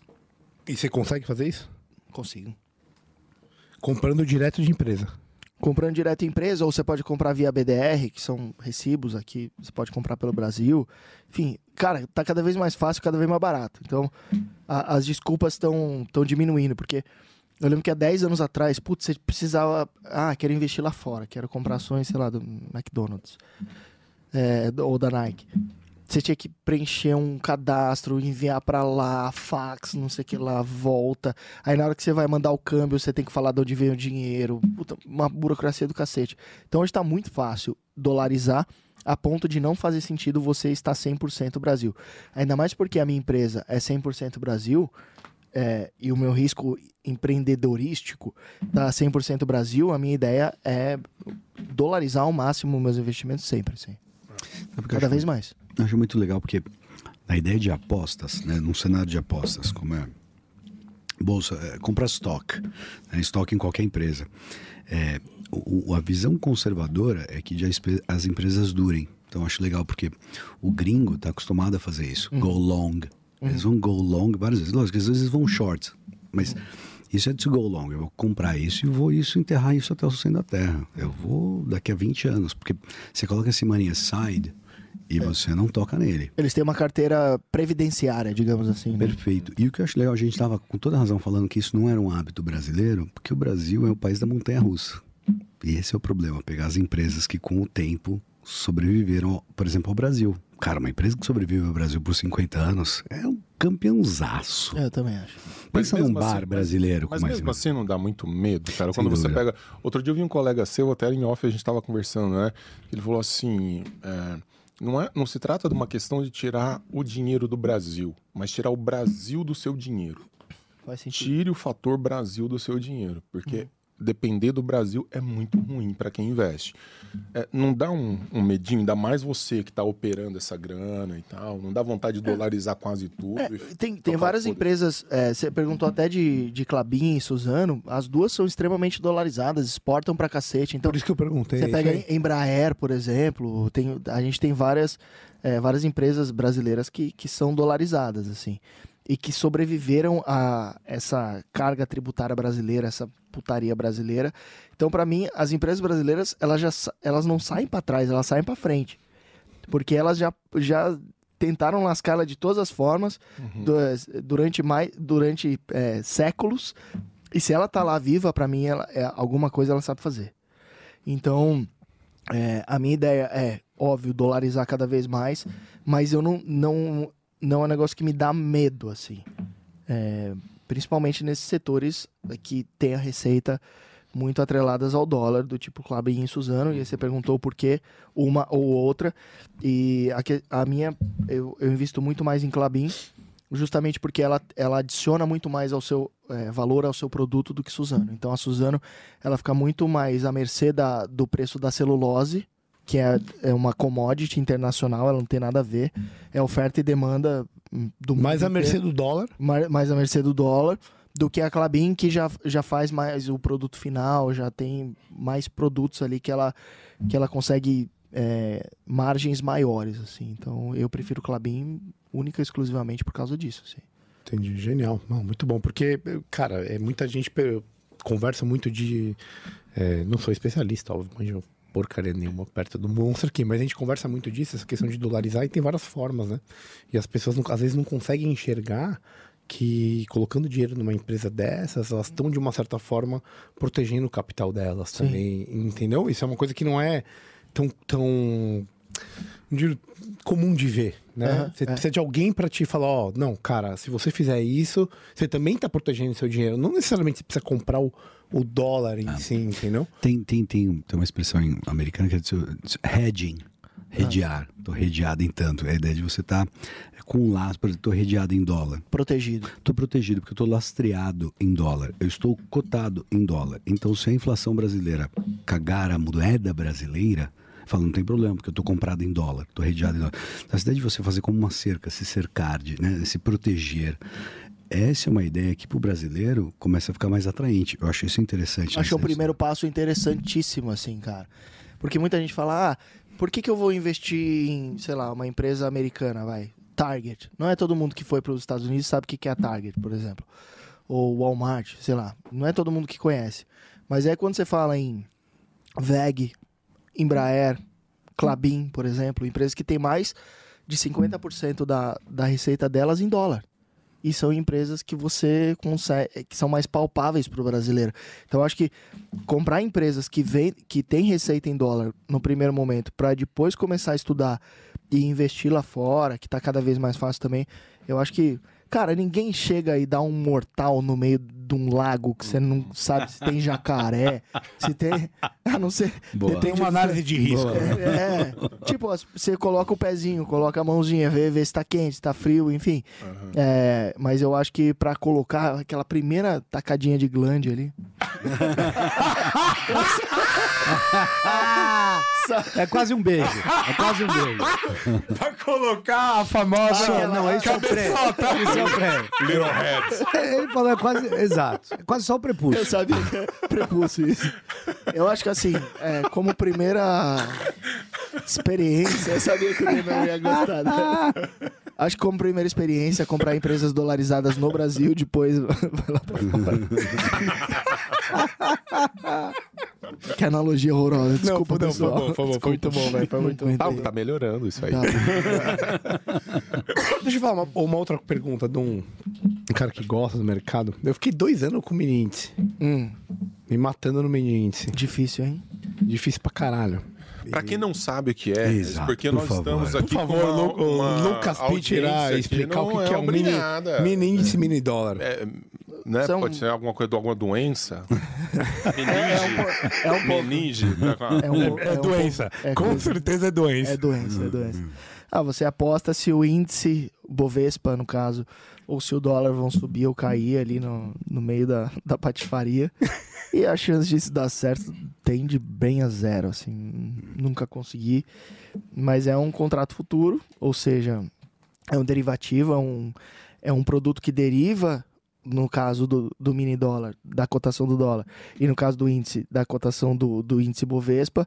E você consegue fazer isso? Consigo. Comprando direto de empresa. Comprando direto em empresa, ou você pode comprar via BDR, que são recibos aqui, você pode comprar pelo Brasil. Enfim, cara, tá cada vez mais fácil, cada vez mais barato. Então, a- as desculpas estão diminuindo, porque eu lembro que há 10 anos atrás, putz, você precisava. Ah, quero investir lá fora, quero comprar ações, sei lá, do McDonald's. É, ou da Nike. Você tinha que preencher um cadastro, enviar pra lá, fax, não sei o que lá, volta. Aí na hora que você vai mandar o câmbio, você tem que falar de onde veio o dinheiro. Puta, uma burocracia do cacete. Então hoje tá muito fácil dolarizar a ponto de não fazer sentido você estar 100% Brasil. Ainda mais porque a minha empresa é 100% Brasil é, e o meu risco empreendedorístico tá 100% Brasil, a minha ideia é dolarizar ao máximo meus investimentos sempre, assim. Cada vez mais. Acho muito legal porque a ideia de apostas, né, num cenário de apostas, como é bolsa, é, comprar estoque, né, estoque em qualquer empresa. É, o- a visão conservadora é que as empresas durem. Então acho legal porque o gringo está acostumado a fazer isso, go long. Eles vão go long várias vezes. Lógico, às vezes vão short, mas isso é to go long. Eu vou comprar isso e vou isso enterrar isso até o centro da terra. Eu vou daqui a 20 anos, porque você coloca esse money aside e você não toca nele. Eles têm uma carteira previdenciária, digamos assim. Né? Perfeito. E o que eu acho legal, a gente estava com toda razão falando que isso não era um hábito brasileiro, porque o Brasil é o país da montanha russa. E esse é o problema, pegar as empresas que com o tempo sobreviveram, por exemplo, ao Brasil. Cara, uma empresa que sobrevive ao Brasil por 50 anos é um campeãozaço. Eu também acho. Mas Pensa num mesmo bar assim- brasileiro Mas mais mesmo assim não dá muito medo, cara. Sem Quando você dúvida. pega. Outro dia eu vi um colega seu, até em off a gente tava conversando, né? Ele falou assim: é, não, é, não se trata de uma questão de tirar o dinheiro do Brasil, mas tirar o Brasil do seu dinheiro. Faz sentido. Tire o fator Brasil do seu dinheiro, porque depender do Brasil é muito ruim para quem investe. É, não dá um, um medinho, ainda mais você que está operando essa grana e tal, não dá vontade de dolarizar quase tudo. É, tem, tem várias foda. empresas, é, você perguntou até de, de Clabin e Suzano, as duas são extremamente dolarizadas, exportam pra cacete. Então, Por isso que eu perguntei. você pega aí. Embraer, por exemplo, tem, a gente tem várias, é, várias empresas brasileiras que, que são dolarizadas, assim, e que sobreviveram a essa carga tributária brasileira, essa putaria brasileira. Então, pra mim, as empresas brasileiras, elas, já, elas não saem pra trás, elas saem pra frente. Porque elas já, já tentaram lascá-la de todas as formas du- durante, mais, durante é, séculos. E se ela tá lá viva, pra mim, ela, é, alguma coisa ela sabe fazer. Então, é, a minha ideia é, óbvio, dolarizar cada vez mais, mas eu não, não, não é um negócio que me dá medo, assim. É, principalmente nesses setores que tem a receita muito atreladas ao dólar, do tipo Clabin e Suzano, e aí você perguntou por que uma ou outra, e a, a minha, eu, eu invisto muito mais em Clabin, justamente porque ela, ela adiciona muito mais ao seu é, valor ao seu produto do que Suzano. Então a Suzano, ela fica muito mais à mercê da, do preço da celulose, que é, é uma commodity internacional, ela não tem nada a ver, é oferta e demanda hum, do Mais a mercê do dólar. mais, mais à mercê do dólar, do que a Clabin, que já, já faz mais o produto final, já tem mais produtos ali que ela, que ela consegue é, margens maiores, assim. Então eu prefiro Clabin única e exclusivamente por causa disso, assim. Entendi, genial. Não, muito bom, porque, cara, é, muita gente conversa muito de. é, não sou especialista, óbvio, manjo porcaria nenhuma perto do monstro aqui, mas a gente conversa muito disso, essa questão de dolarizar, e tem várias formas, né? E as pessoas não- às vezes não conseguem enxergar que colocando dinheiro numa empresa dessas, elas estão de uma certa forma protegendo o capital delas Sim. também, entendeu? Isso é uma coisa que não é tão, tão comum de ver, né? Aham, você é. precisa de alguém pra te falar, ó, não, cara, se você fizer isso, você também tá protegendo seu dinheiro. Não necessariamente você precisa comprar o, o dólar em si, entendeu? Tem, tem, tem, tem uma expressão em- americana que é hedging. Redear. Tô redeado em tanto. É a ideia de você estar com um laço, por exemplo, tô redeado em dólar. Protegido. Estou protegido porque eu estou lastreado em dólar. Eu estou cotado em dólar. Então, se a inflação brasileira cagar a moeda brasileira, fala, não tem problema, porque eu estou comprado em dólar, estou redeado em dólar. Essa ideia de você fazer como uma cerca, se cercar, de, né, se proteger. Essa é uma ideia que para o brasileiro começa a ficar mais atraente. Eu acho isso interessante. Acho o Essa- primeiro passo interessantíssimo, assim, cara. Porque muita gente fala, ah, por que, que eu vou investir em, sei lá, uma empresa americana, vai? Target. Não é todo mundo que foi para os Estados Unidos sabe o que que é a Target, por exemplo. Ou Walmart, sei lá. Não é todo mundo que conhece. Mas é quando você fala em VEG, Embraer, Clabin, por exemplo, empresas que têm mais de 50% da, da receita delas em dólar. E são empresas que você consegue, que são mais palpáveis para o brasileiro. Então, acho que comprar empresas que, vem, que têm receita em dólar no primeiro momento, para depois começar a estudar e investir lá fora, que está cada vez mais fácil também, eu acho que, cara, ninguém chega e dá um mortal no meio de um lago que você não sabe se tem jacaré, se tem. A não ser. Boa. Tem uma do- análise de risco. é, é. tipo, você coloca o pezinho, coloca a mãozinha, vê, vê se tá quente, se tá frio, enfim. É, mas eu acho que pra colocar aquela primeira tacadinha de glande ali. É quase um beijo. É quase um beijo. pra colocar a famosa. Ah, não, é o pré. É. Little Heads. Ele falou é quase. Exato. É quase só o prepúcio. Eu sabia que era prepúcio isso. Eu acho que assim, é, como primeira experiência, eu sabia que o Renan ia gostar. né? Acho que como primeira experiência, comprar empresas dolarizadas no Brasil, depois vai lá pra fora. que analogia horrorosa. Desculpa, não, foi pessoal. bom, foi bom, foi muito bom, velho. Foi muito bom. Ah, tá melhorando isso aí. Tá. Deixa eu falar uma, uma outra pergunta de um, um cara que gosta do mercado. Eu fiquei dois anos com o mini índice. Hum, Me matando no mini índice. difícil, hein? Difícil pra caralho. Pra quem não sabe o que é, Exato, porque por nós favor. estamos aqui Por favor, com uma, o uma Lucas Pitt irá explicar o que, que é um mini, mini índice mini dólar. É, né? São- Pode ser alguma coisa de alguma doença. É um, po- é um pouco. Meninge. É, um, É, um doença. pouco- é Com coisa. certeza é doença. É doença, é doença. Ah, você aposta se o índice Bovespa, no caso, ou se o dólar vão subir ou cair ali no, no meio da, da patifaria. e a chance disso dar certo tende bem a zero, assim. Nunca consegui. Mas é um contrato futuro, ou seja, é um derivativo, é um, é um produto que deriva, no caso do, do mini dólar, da cotação do dólar, e no caso do índice, da cotação do, do índice Bovespa.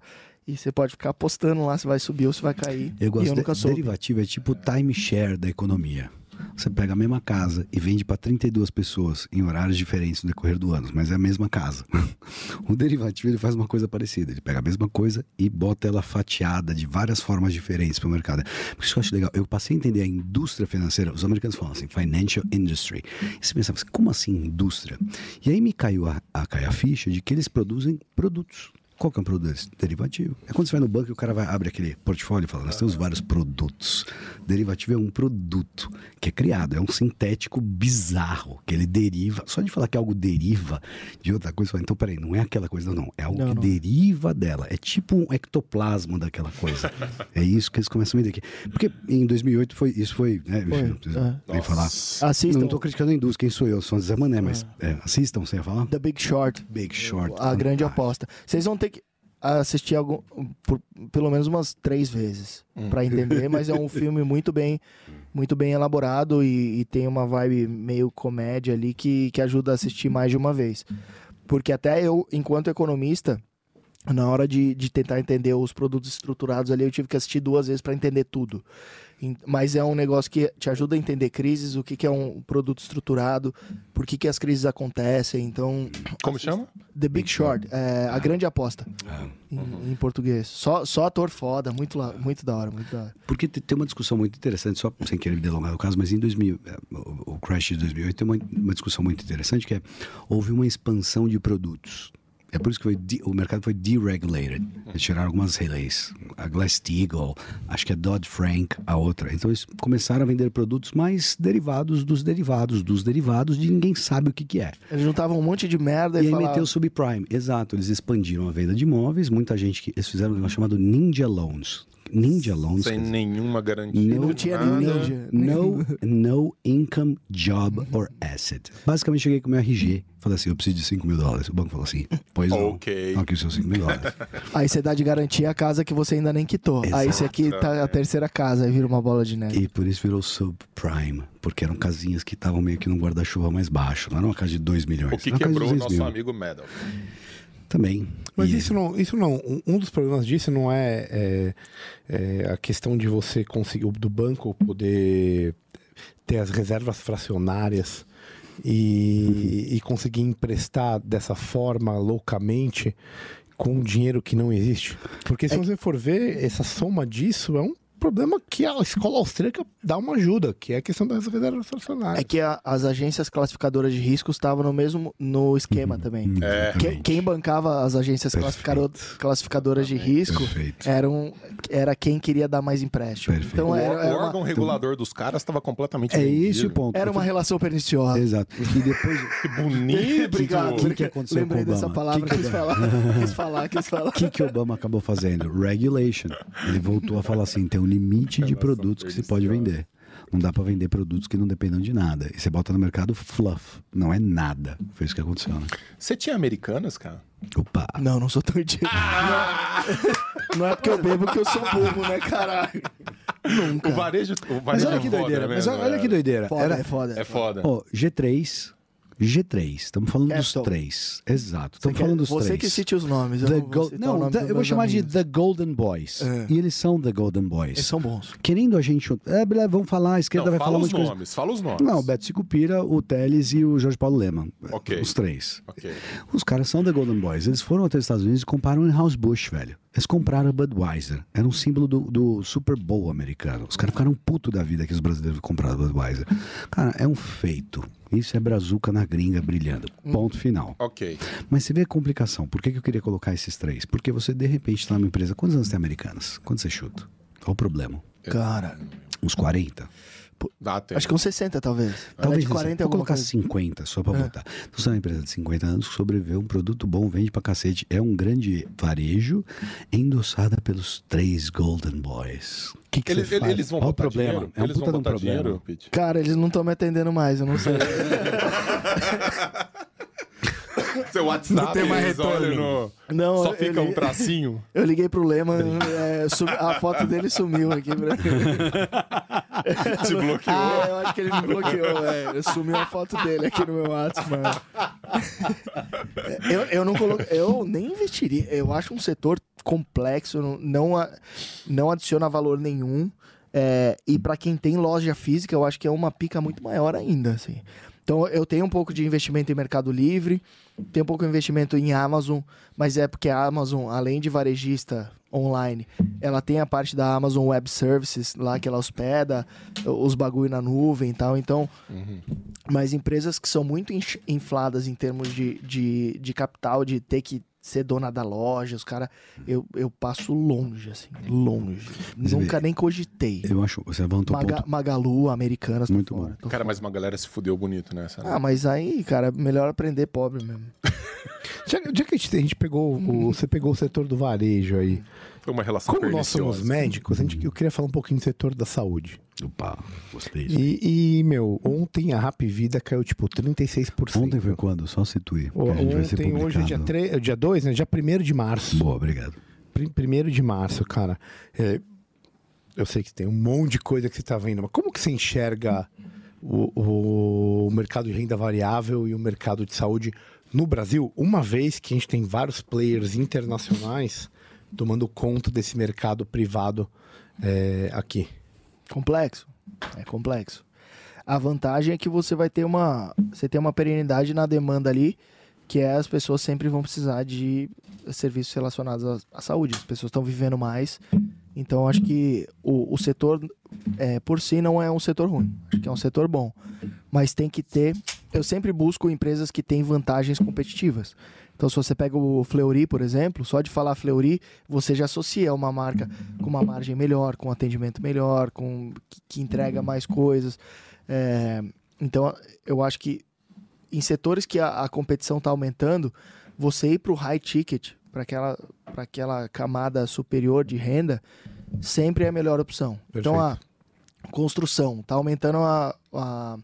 E você pode ficar apostando lá se vai subir ou se vai cair. Eu e gosto eu nunca de, soube. derivativo, é tipo timeshare da economia. Você pega a mesma casa e vende para 32 pessoas em horários diferentes no decorrer do ano, mas é a mesma casa. o derivativo ele faz uma coisa parecida. Ele pega a mesma coisa e bota ela fatiada de várias formas diferentes para o mercado. Por isso que eu acho legal. Eu passei a entender a indústria financeira. Os americanos falam assim, financial industry. E você pensa, mas como assim indústria? E aí me caiu a, a, caiu a ficha de que eles produzem produtos. Qual que é um produto desse? Derivativo. É quando você vai no banco e o cara vai, abre aquele portfólio e fala: Nós temos vários produtos. Derivativo é um produto que é criado, é um sintético bizarro, que ele deriva. Só de falar que algo deriva de outra coisa, você fala, então peraí, não é aquela coisa, não. É algo Não, que não. deriva dela. É tipo um ectoplasma daquela coisa. é isso que eles começam a entender aqui. Porque em 2008 foi, isso foi. Né, Foi, é. Vem falar. Assistam Não estou criticando a indústria, quem sou eu? Sou Zé Mané, mas é, assistam, você ia falar? The Big Short. Big Short. A grande aposta. Vocês vão ter que assistir algum, por, pelo menos umas três vezes Hum. pra entender, mas é um filme muito bem muito bem elaborado e, e tem uma vibe meio comédia ali que, que ajuda a assistir mais de uma vez. Porque até eu, enquanto economista, na hora de, de tentar entender os produtos estruturados ali, eu tive que assistir duas vezes para entender tudo. Mas é um negócio que te ajuda a entender crises, o que, que é um produto estruturado, por que, que as crises acontecem. Então, Como chama? The Big Short, é, a grande aposta, Ah. em, em português. Só, só ator foda, muito, la- muito da hora, muito da hora. Porque te- tem uma discussão muito interessante, só sem querer me delongar no caso, mas em 2000, eh, o o crash de 2008 tem uma, uma discussão muito interessante que é houve uma expansão de produtos. É por isso que foi de- o mercado foi deregulated. Eles tiraram algumas leis. A Glass-Steagall, acho que a Dodd-Frank, a outra. Então eles começaram a vender produtos mais derivados dos derivados, dos derivados de ninguém sabe o que, que é. Eles juntavam um monte de merda E e, aí falavam... meteu o subprime. Exato, eles expandiram a venda de imóveis. Muita gente que. Eles fizeram um negócio chamado Ninja Loans. Ninja Loans. Sem nenhuma garantia. Não tinha ninja. no, no income, job or asset. Basicamente, cheguei com o meu RG, falei assim: eu preciso de 5 mil dólares. O banco falou assim: pois não. Ok. Aqui os seus 5 mil dólares. Aí você dá de garantia a casa que você ainda nem quitou. Aí esse aqui tá a terceira casa, aí vira uma bola de neve. e por isso virou subprime, porque eram casinhas que estavam meio que num guarda-chuva mais baixo. Não era uma casa de 2 milhões. O que quebrou o 200 nosso mil. amigo Medal. Também. Mas E- isso não, isso não. um- dos problemas disso não é, é- é a questão de você conseguir do banco poder ter as reservas fracionárias e, e conseguir emprestar dessa forma loucamente com dinheiro que não existe. Porque se você for ver, essa soma disso é um problema que a escola austríaca dá uma ajuda, que é a questão das reservas fracionárias. É que a- as agências classificadoras de riscos estavam no mesmo no esquema também. É. Que- quem bancava as agências classificado- classificadoras de risco Perfeito. eram, era quem queria dar mais empréstimo. Perfeito. Então O, era, o era órgão uma, regulador dos caras estava completamente É vendido. esse o ponto. era uma relação perniciosa. Exato. E depois. Que bonito. Obrigado. O que que aconteceu Lembrei com o dessa Obama? palavra, Que que- quis falar, quis falar, quis falar. O que, que Obama acabou fazendo? Regulation. Ele voltou a falar assim: tem um limite de produtos que se pode vender. Não dá pra vender produtos que não dependam de nada. E você bota no mercado fluff. Não é nada. Foi isso que aconteceu, né? Você tinha americanas, cara? Opa. Não, não sou tão idiota. Não é porque eu bebo que eu sou burro, né, caralho? Nunca. O varejo, o Mas varejo olha é que foda doideira. Mas mesmo, olha é. que doideira. Foda, Era, é foda. É foda. ó, G3. G3. Estamos falando dos Apple. três. Exato. Você, Estamos quer- falando dos você três. que cite os nomes. Eu The não, vou não, nome the- eu vou chamar amigos. de The Golden Boys. É. E eles são The Golden Boys. Eles são bons. Querendo a gente. É, beleza, vamos falar, a esquerda Não, vai fala falar um os de coisa. nomes, fala os nomes. Não, o Beto Sicupira, o Teles e o Jorge Paulo Leman. Ok. Os três. Ok. Os caras são The Golden Boys. Eles foram até os Estados Unidos e compraram o House Bush, velho. Eles compraram a Budweiser. Era um símbolo do, do Super Bowl americano. Os caras ficaram puto da vida que os brasileiros compraram a Budweiser. Cara, é um feito. Isso é brazuca na gringa brilhando. Ponto final. Ok. Mas você vê a complicação. Por que, que eu queria colocar esses três? Porque você, de repente, está numa empresa. Quantos anos tem americanas? Quanto você chuta? Qual o problema? Cara, Uns 40? Dá tempo. acho que uns 60 talvez. Talvez é de 40 Vou colocar coisa. 50 só pra É. botar. Então, você é uma empresa de 50 anos que sobreviveu, um produto bom, vende pra cacete. É um grande varejo endossada pelos três Golden Boys. O que, que Eles, você eles- faz? eles vão Olha o problema. dinheiro? É um eles puta vão de um problema. dinheiro? Cara, eles não estão me atendendo mais, eu não sei. Seu WhatsApp, Não tem mais eles olham retorno. no... Não, Só fica um li- tracinho. Eu liguei pro Lema, é, sumi- a foto dele sumiu aqui. Pra... Te bloqueou. Ah, eu acho que ele me bloqueou, é. Sumiu a foto dele aqui no meu WhatsApp, mano. Eu, eu não colo... eu nem investiria. Eu acho um setor complexo, não, não, a- não adiciona valor nenhum. É, e para quem tem loja física, eu acho que é uma pica muito maior ainda, assim. Então eu tenho um pouco de investimento em Mercado Livre, tenho um pouco de investimento em Amazon, mas é porque a Amazon, além de varejista online, ela tem a parte da Amazon Web Services lá que ela hospeda os bagulho na nuvem e tal. Então, mas empresas que são muito infladas em termos de, de, de capital, de ter que ser dona da loja, os caras, eu, eu passo longe, assim, longe. Mas Nunca vê, nem cogitei. Eu acho, você levantou um Maga- ponto. Magalu, Americanas, Muito fora, bom. Cara, fora. mas uma galera se fudeu bonito nessa. né? Ah, mas aí, cara, melhor aprender pobre mesmo. Já, já que a gente, a gente pegou, o, você pegou o setor do varejo aí. Foi uma relação Como nós somos médicos, a gente, eu queria falar um pouquinho do setor da saúde. Opa, gostei. E, e, meu, ontem a Rap Vida caiu tipo 36%. Ontem foi quando? Só situe. O- que a gente vai ser Ontem, hoje é dia, 3, dia 2, né? Dia 1 de março. Boa, obrigado. Prim- 1 de março, cara. É, eu sei que tem um monte de coisa que você está vendo, mas como que você enxerga o, o mercado de renda variável e o mercado de saúde no Brasil, uma vez que a gente tem vários players internacionais tomando conta desse mercado privado é, aqui? Complexo. É complexo. A vantagem é que você vai ter uma. Você tem uma perenidade na demanda ali, que é as pessoas sempre vão precisar de serviços relacionados à, à saúde. As pessoas estão vivendo mais. Então acho que o, o setor é, por si não é um setor ruim. Acho que é um setor bom. Mas tem que ter. Eu sempre busco empresas que têm vantagens competitivas. Então, se você pega o Fleury, por exemplo, só de falar Fleury, você já associa uma marca com uma margem melhor, com atendimento melhor, com que, que entrega mais coisas. É, então, eu acho que em setores que a, a competição está aumentando, você ir para o high ticket, para aquela, aquela camada superior de renda, sempre é a melhor opção. Então, a construção, está aumentando a, a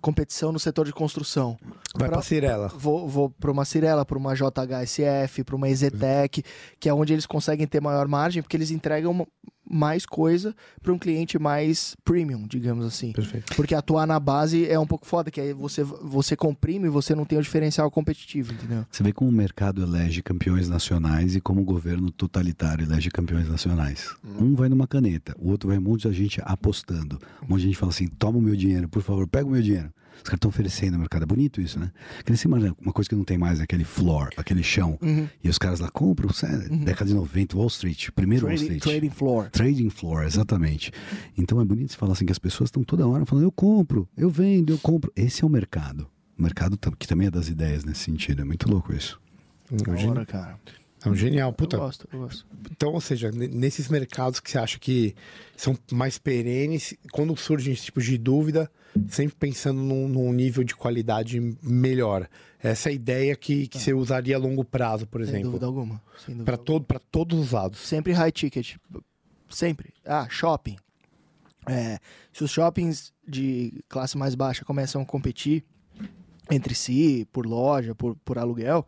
competição no setor de construção. Vai para Cirela. Vou, vou para uma Cirela, para uma JHSF, para uma EZTEC, que é onde eles conseguem ter maior margem, porque eles entregam mais coisa para um cliente mais premium, digamos assim. Perfeito. Porque atuar na base é um pouco foda, que aí você, você comprime e você não tem o diferencial competitivo, entendeu? Você vê como o mercado elege campeões nacionais e como o governo totalitário elege campeões nacionais. Hum. Um vai numa caneta, o outro vai um monte de gente apostando. Um monte de gente fala assim: toma o meu dinheiro, por favor, pega o meu dinheiro. Os caras estão oferecendo no mercado. É bonito isso, né? Que nesse uma coisa que não tem mais é aquele floor, aquele chão. Uhum. E os caras lá compram, uhum. década de 90, Wall Street, primeiro trading, Wall Street. Trading floor. Trading floor, exatamente. Então é bonito você falar assim que as pessoas estão toda hora falando, eu compro, eu vendo, eu compro. Esse é o mercado. O mercado que também é das ideias nesse sentido. É muito louco isso. Hora, cara. É um genial, puta. Eu gosto, eu gosto. Então, ou seja, nesses mercados que você acha que são mais perenes, quando surge esse tipo de dúvida, sempre pensando num, num nível de qualidade melhor. Essa é a ideia que, que ah. você usaria a longo prazo, por exemplo. Sem dúvida alguma. Para todo, todos os lados. Sempre high ticket. Sempre. Ah, shopping. É, se os shoppings de classe mais baixa começam a competir entre si, por loja, por, por aluguel,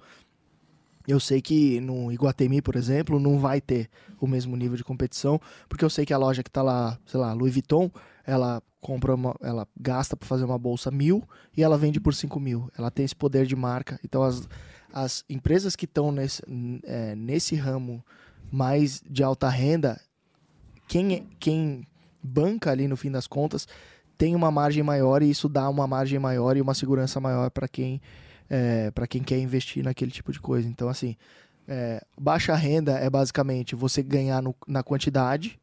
eu sei que no Iguatemi, por exemplo, não vai ter o mesmo nível de competição, porque eu sei que a loja que está lá, sei lá, Louis Vuitton, ela compra uma, ela gasta para fazer uma bolsa mil e ela vende por cinco mil. Ela tem esse poder de marca. Então as, as empresas que estão nesse, é, nesse ramo mais de alta renda, quem, quem banca ali no fim das contas tem uma margem maior e isso dá uma margem maior e uma segurança maior para quem é, para quem quer investir naquele tipo de coisa. Então, assim, é, baixa renda é basicamente você ganhar no, na quantidade,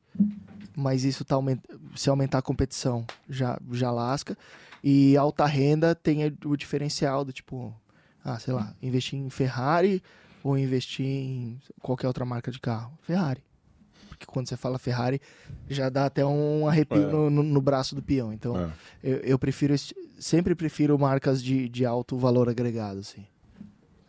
mas isso tá se aumentar a competição já, já lasca. E alta renda tem o diferencial do tipo, ah, sei lá, investir em Ferrari ou investir em qualquer outra marca de carro. Ferrari. Porque quando você fala Ferrari, já dá até um arrepio é. no, no, no, braço do peão. Então, é. eu, eu prefiro sempre prefiro marcas de, de alto valor agregado, assim.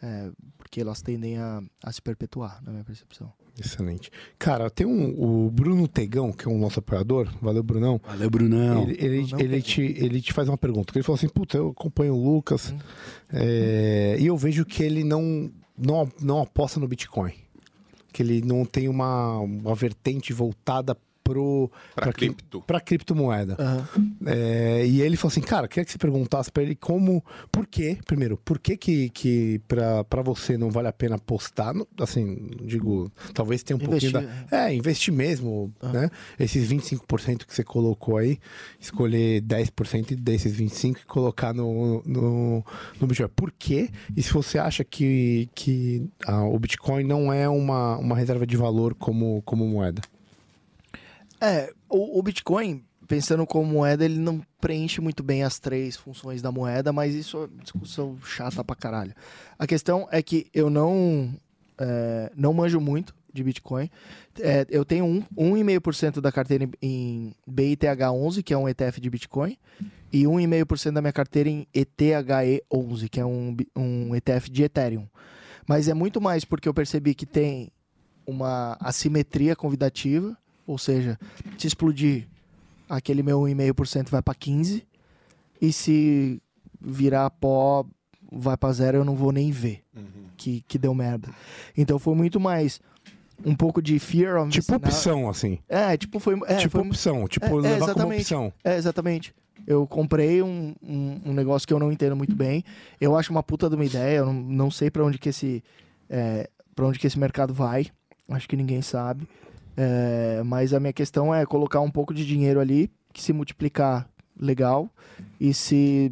É, porque elas tendem a, a se perpetuar, na minha percepção. Excelente. Cara, tem um, o Bruno Tegão, que é um nosso apoiador. Valeu, Brunão. Valeu, Brunão. Ele, ele, Brunão ele te, ele te faz uma pergunta. Ele falou assim: Puta, eu acompanho o Lucas hum. é, e eu vejo que ele não, não, não aposta no Bitcoin. Que ele não tem uma, uma vertente voltada para cripto. Para criptomoeda. Uhum. É, e ele falou assim, cara, queria que você perguntasse para ele como, por quê, primeiro, por que que, que para você não vale a pena apostar, no, assim, digo, talvez tenha um investir, pouquinho da... É, investir mesmo, uhum. né? Esses 25% que você colocou aí, escolher 10% desses 25% e colocar no, no, no Bitcoin. Por quê? E se você acha que, que ah, o Bitcoin não é uma, uma reserva de valor como, como moeda? É, o, o, Bitcoin, pensando como moeda, ele não preenche muito bem as três funções da moeda, mas isso é discussão chata pra caralho. A questão é que eu não, é, não manjo muito de Bitcoin. É, eu tenho 1,5% da carteira em BITH11, que é um ETF de Bitcoin, e 1,5% da minha carteira em ETHE11, que é um, um ETF de Ethereum. Mas é muito mais porque eu percebi que tem uma assimetria convidativa ou seja, se explodir, aquele meu 1,5% vai para 15%. E se virar pó, vai para zero, eu não vou nem ver uhum. que, que deu merda. Então foi muito mais um pouco de fear of Tipo missing out. opção, assim. É, tipo foi, é, tipo foi opção. Tipo, é, é, levar como exatamente. opção. É, exatamente. Eu comprei um, um, um negócio que eu não entendo muito bem. Eu acho uma puta de uma ideia. Eu não, não sei pra onde que esse é, para onde que esse mercado vai. Acho que ninguém sabe. É, mas a minha questão é colocar um pouco de dinheiro ali que se multiplicar legal e se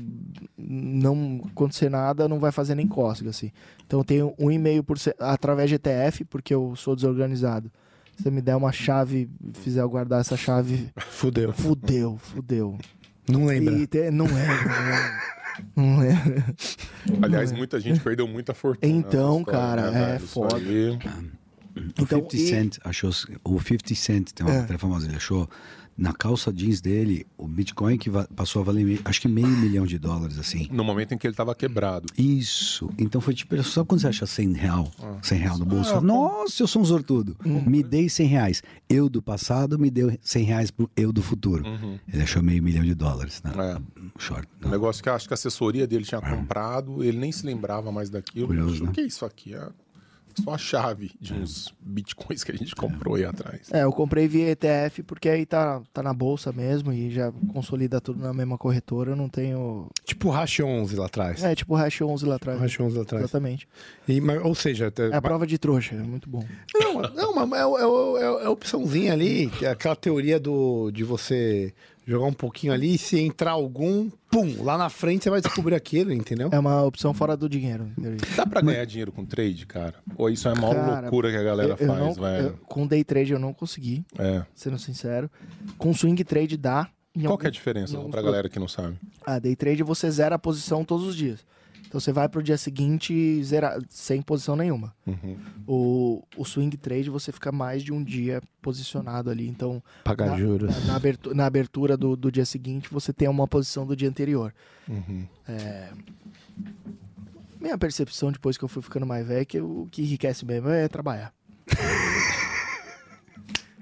não acontecer nada não vai fazer nem cócega assim. Então eu tenho um e-mail por ce- através de ETF porque eu sou desorganizado. Se você me der uma chave, fizer eu guardar essa chave, Fudeu. fudeu, fudeu. Não lembra. E te- não é, não é. É. Aliás, muita gente perdeu muita fortuna. Então, história, cara, né, é foda. aí- O Então, 50 e- Cent achou. O 50 Cent tem uma É. matéria famosa. Ele achou na calça jeans dele o Bitcoin que passou a valer acho que meio milhão de dólares, assim. No momento em que ele tava quebrado. Isso. Então foi tipo, sabe quando você acha 100 real? 100 real no bolso? Ah, Nossa, eu sou um sortudo. Me dei 100 reais. Eu do passado me deu 100 reais pro eu do futuro. Uhum. Ele achou meio milhão de dólares. Né? É. Short. Um negócio que eu acho que a assessoria dele tinha comprado, ele nem se lembrava mais daquilo. Curioso, né? O que é isso aqui? É só a chave de uns bitcoins que a gente comprou aí atrás. É, eu comprei via ETF porque aí tá, tá na bolsa mesmo e já consolida tudo na mesma corretora. Eu não tenho. Tipo o Hash 11 lá atrás. É, tipo o Hash 11 lá atrás. O Hash 11 lá atrás. Exatamente. E, mas, ou seja, É a prova de trouxa, é muito bom. Não, não, mas é, é, é, é a opçãozinha ali, que é aquela teoria do, de você jogar um pouquinho ali e se entrar algum, pum, lá na frente você vai descobrir aquilo, entendeu? É uma opção fora do dinheiro. Dá pra ganhar dinheiro com trade, cara? Ou isso é a maior Cara, loucura que a galera Eu- eu faz, não- velho? eu- com day trade eu não consegui, É. sendo sincero. Com swing trade dá. Qual algum- que é a diferença pra galera que não sabe? Ah, day trade você zera a posição todos os dias. Então você vai pro dia seguinte zera, sem posição nenhuma. Uhum. O, o swing trade você fica mais de um dia posicionado ali. Então, Pagar na, juros. na- abertura, na abertura do, do dia seguinte, você tem uma posição do dia anterior. Uhum. Minha percepção depois que eu fui ficando mais velho é que o que enriquece mesmo é trabalhar.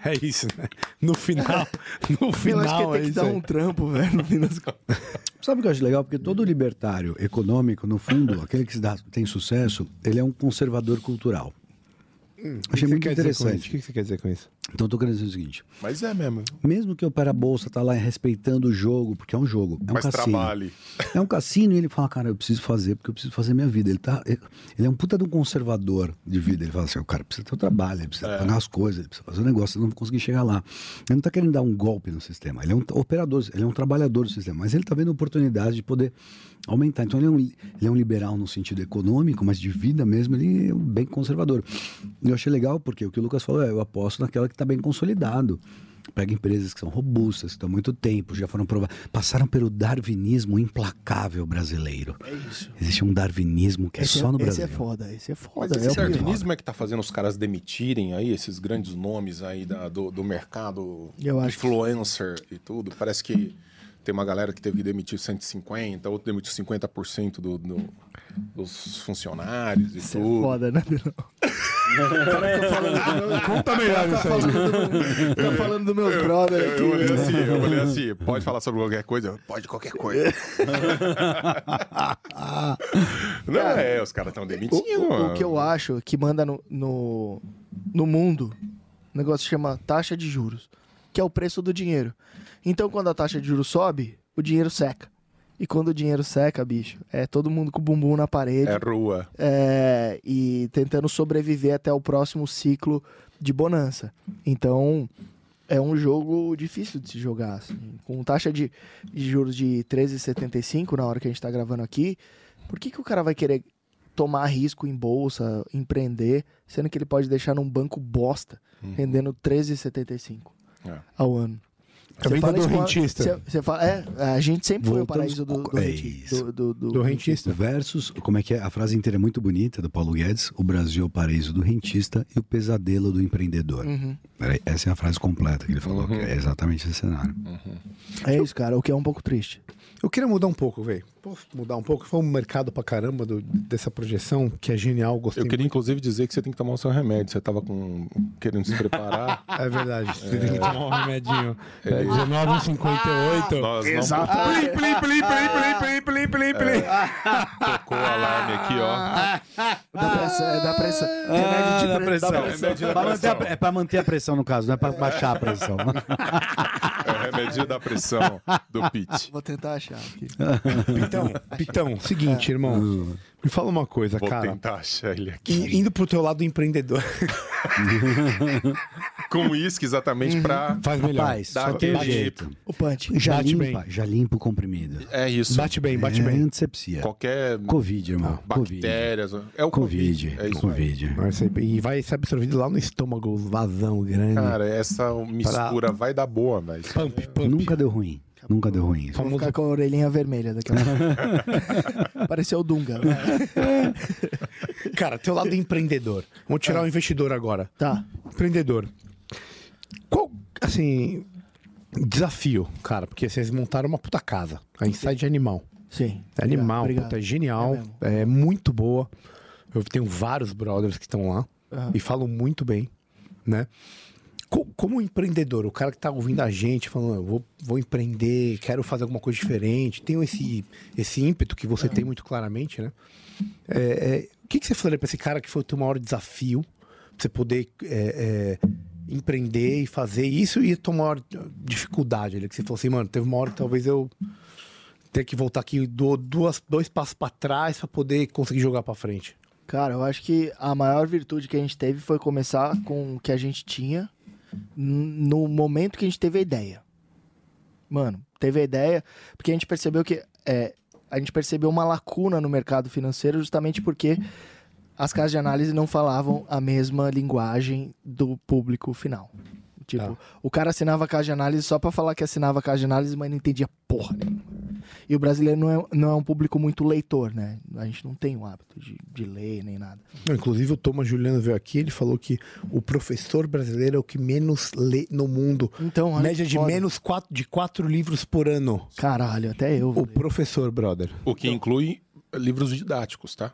É isso, né? No final, no eu acho que final tem é que dar aí. um trampo, velho, no fim das contas. Sabe o que eu acho legal? Porque todo libertário econômico, no fundo, aquele que se dá- tem sucesso, ele é um conservador cultural. O que Achei você muito interessante. O que você quer dizer com isso? Então, eu tô querendo dizer o seguinte: Mas é mesmo. mesmo que opera a bolsa, tá lá respeitando o jogo, porque é um jogo, é um Mas cassino. trabalhe. É um cassino e ele fala, cara, eu preciso fazer porque eu preciso fazer minha vida. Ele, tá, ele é um puta de um conservador de vida. Ele fala assim, o cara precisa ter o trabalho, ele precisa É. pagar as coisas, ele precisa fazer o negócio, eu não vou conseguir chegar lá. Ele não tá querendo dar um golpe no sistema, ele é um operador, ele é um trabalhador do sistema, mas ele tá vendo oportunidade de poder aumentar. Então ele é um, ele é um liberal no sentido econômico, mas de vida mesmo, ele é um bem conservador. Eu achei legal porque o que o Lucas falou é, eu aposto naquela que está bem consolidado. Pega empresas que são robustas, que estão há muito tempo, já foram provadas, passaram pelo darwinismo implacável brasileiro. É isso. Existe um darwinismo que é esse, só no esse Brasil. é foda, esse é foda. esse é o pior. darwinismo é que tá fazendo os caras demitirem aí, esses grandes nomes aí da- do, do mercado Eu acho que- influencer e tudo. Parece que tem uma galera que teve que demitir 150, outro demitiu 50% do, do- dos funcionários e Isso é tudo. foda, né, Delão? Conta melhor isso aí. Tá falando dos meus brothers Eu, aqui. eu olhei assim, eu olhei assim, pode falar sobre qualquer coisa? Pode qualquer coisa. Não, é, os caras estão demitindo. o- o que eu acho que manda no, no, no mundo, o negócio chama taxa de juros, que é o preço do dinheiro. Então, quando a taxa de juros sobe, o dinheiro seca. E quando o dinheiro seca, bicho, é todo mundo com o bumbum na parede É rua. é, e tentando sobreviver até o próximo ciclo de bonança. Então, é um jogo difícil de se jogar. assim. Com taxa de, de juros de 13,75 na hora que a gente está gravando aqui, por que, que o cara vai querer tomar risco em bolsa, empreender, sendo que ele pode deixar num banco bosta, rendendo 13,75 É. ao ano? A Você vida fala do rentista. você- você fala, é, a gente sempre foi o Voltamos paraíso do, do, é do, do, do Do rentista. Versus, como é que é? A frase inteira é muito bonita do Paulo Guedes: o Brasil é o paraíso do rentista e o pesadelo do empreendedor. Uhum. Peraí, essa é a frase completa que ele falou, que é exatamente esse cenário. É isso, cara, o que é um pouco triste. Eu queria mudar um pouco, velho. Posso mudar um pouco? Foi um mercado pra caramba do, dessa projeção, que é genial, gostei. Eu queria, muito. inclusive, dizer que você tem que tomar o seu remédio. Você tava com... querendo se preparar. é verdade. Você tem que tomar um remedinho. É, é 19h58. Exato. Não... Plim, plim, plim, plim, plim, plim, plim, plim. É. Tocou o alarme aqui, ó. Da pressão, é da pressão. Ah, remédio de pressão. Pra. Manter a, é pra manter a pressão, no caso, não é pra é. baixar a pressão. é o remédio da pressão do Pete. Vou tentar achar aqui. Pita Pitão, Pitão, seguinte, irmão. Me fala uma coisa, Vou cara. tentar achar ele aqui. I- Indo pro teu lado empreendedor. Com uísque exatamente pra. Faz melhor. Rapaz, Dá só tem um jeito. O punch. Já Bate limpa, bem. já limpa o comprimido. É isso. Bate bem, bate é bem. antisepsia. Qualquer Covid, irmão. Covid. bactérias. É o Covid. Covid. É isso. Covid. E vai ser absorvido lá no estômago, vazão grande. Cara, essa mistura vai dar boa, velho. pump, pump. Nunca deu ruim. Nunca deu ruim. Vou ficar com a orelhinha vermelha daqui a pouco. Pareceu o Dunga. né? Cara, teu lado empreendedor. Vamos tirar o investidor agora. Tá. Empreendedor. Qual, assim, desafio, cara? Porque vocês montaram uma puta casa. A Inside Animal. Sim. É animal, Obrigado. puta, é genial. É. É, muito boa. Eu tenho vários brothers que estão lá Aham. e falam muito bem, né? Co- Como empreendedor, o cara que tá ouvindo a gente falando, eu vou, vou empreender, quero fazer alguma coisa diferente, tenho esse, esse ímpeto que você tem muito claramente, né? É, é, o que, que você falaria pra esse cara que foi o teu maior desafio? Pra você poder é, é, empreender e fazer isso e a tua maior dificuldade ali? Que você falou assim, mano, teve uma hora que talvez eu ter que voltar aqui do, duas, dois passos pra trás pra poder conseguir jogar pra frente. Cara, eu acho que a maior virtude que a gente teve foi começar com o que a gente tinha no momento que a gente teve a ideia. Mano, teve a ideia, porque a gente percebeu que é, a gente percebeu uma lacuna no mercado financeiro justamente porque as casas de análise não falavam a mesma linguagem do público final. Tipo, Tá. o cara assinava a casa de análise só pra falar que assinava a casa de análise, mas não entendia porra nenhuma. E o brasileiro não é, não é um público muito leitor, né? A gente não tem o hábito de, de ler nem nada. Não, inclusive o Thomas Juliano veio aqui, ele falou que o professor brasileiro é o que menos lê no mundo. Então, olha Média que de foda. menos quatro, de quatro livros por ano. Caralho, até eu. O professor, brother. O que inclui livros didáticos, tá?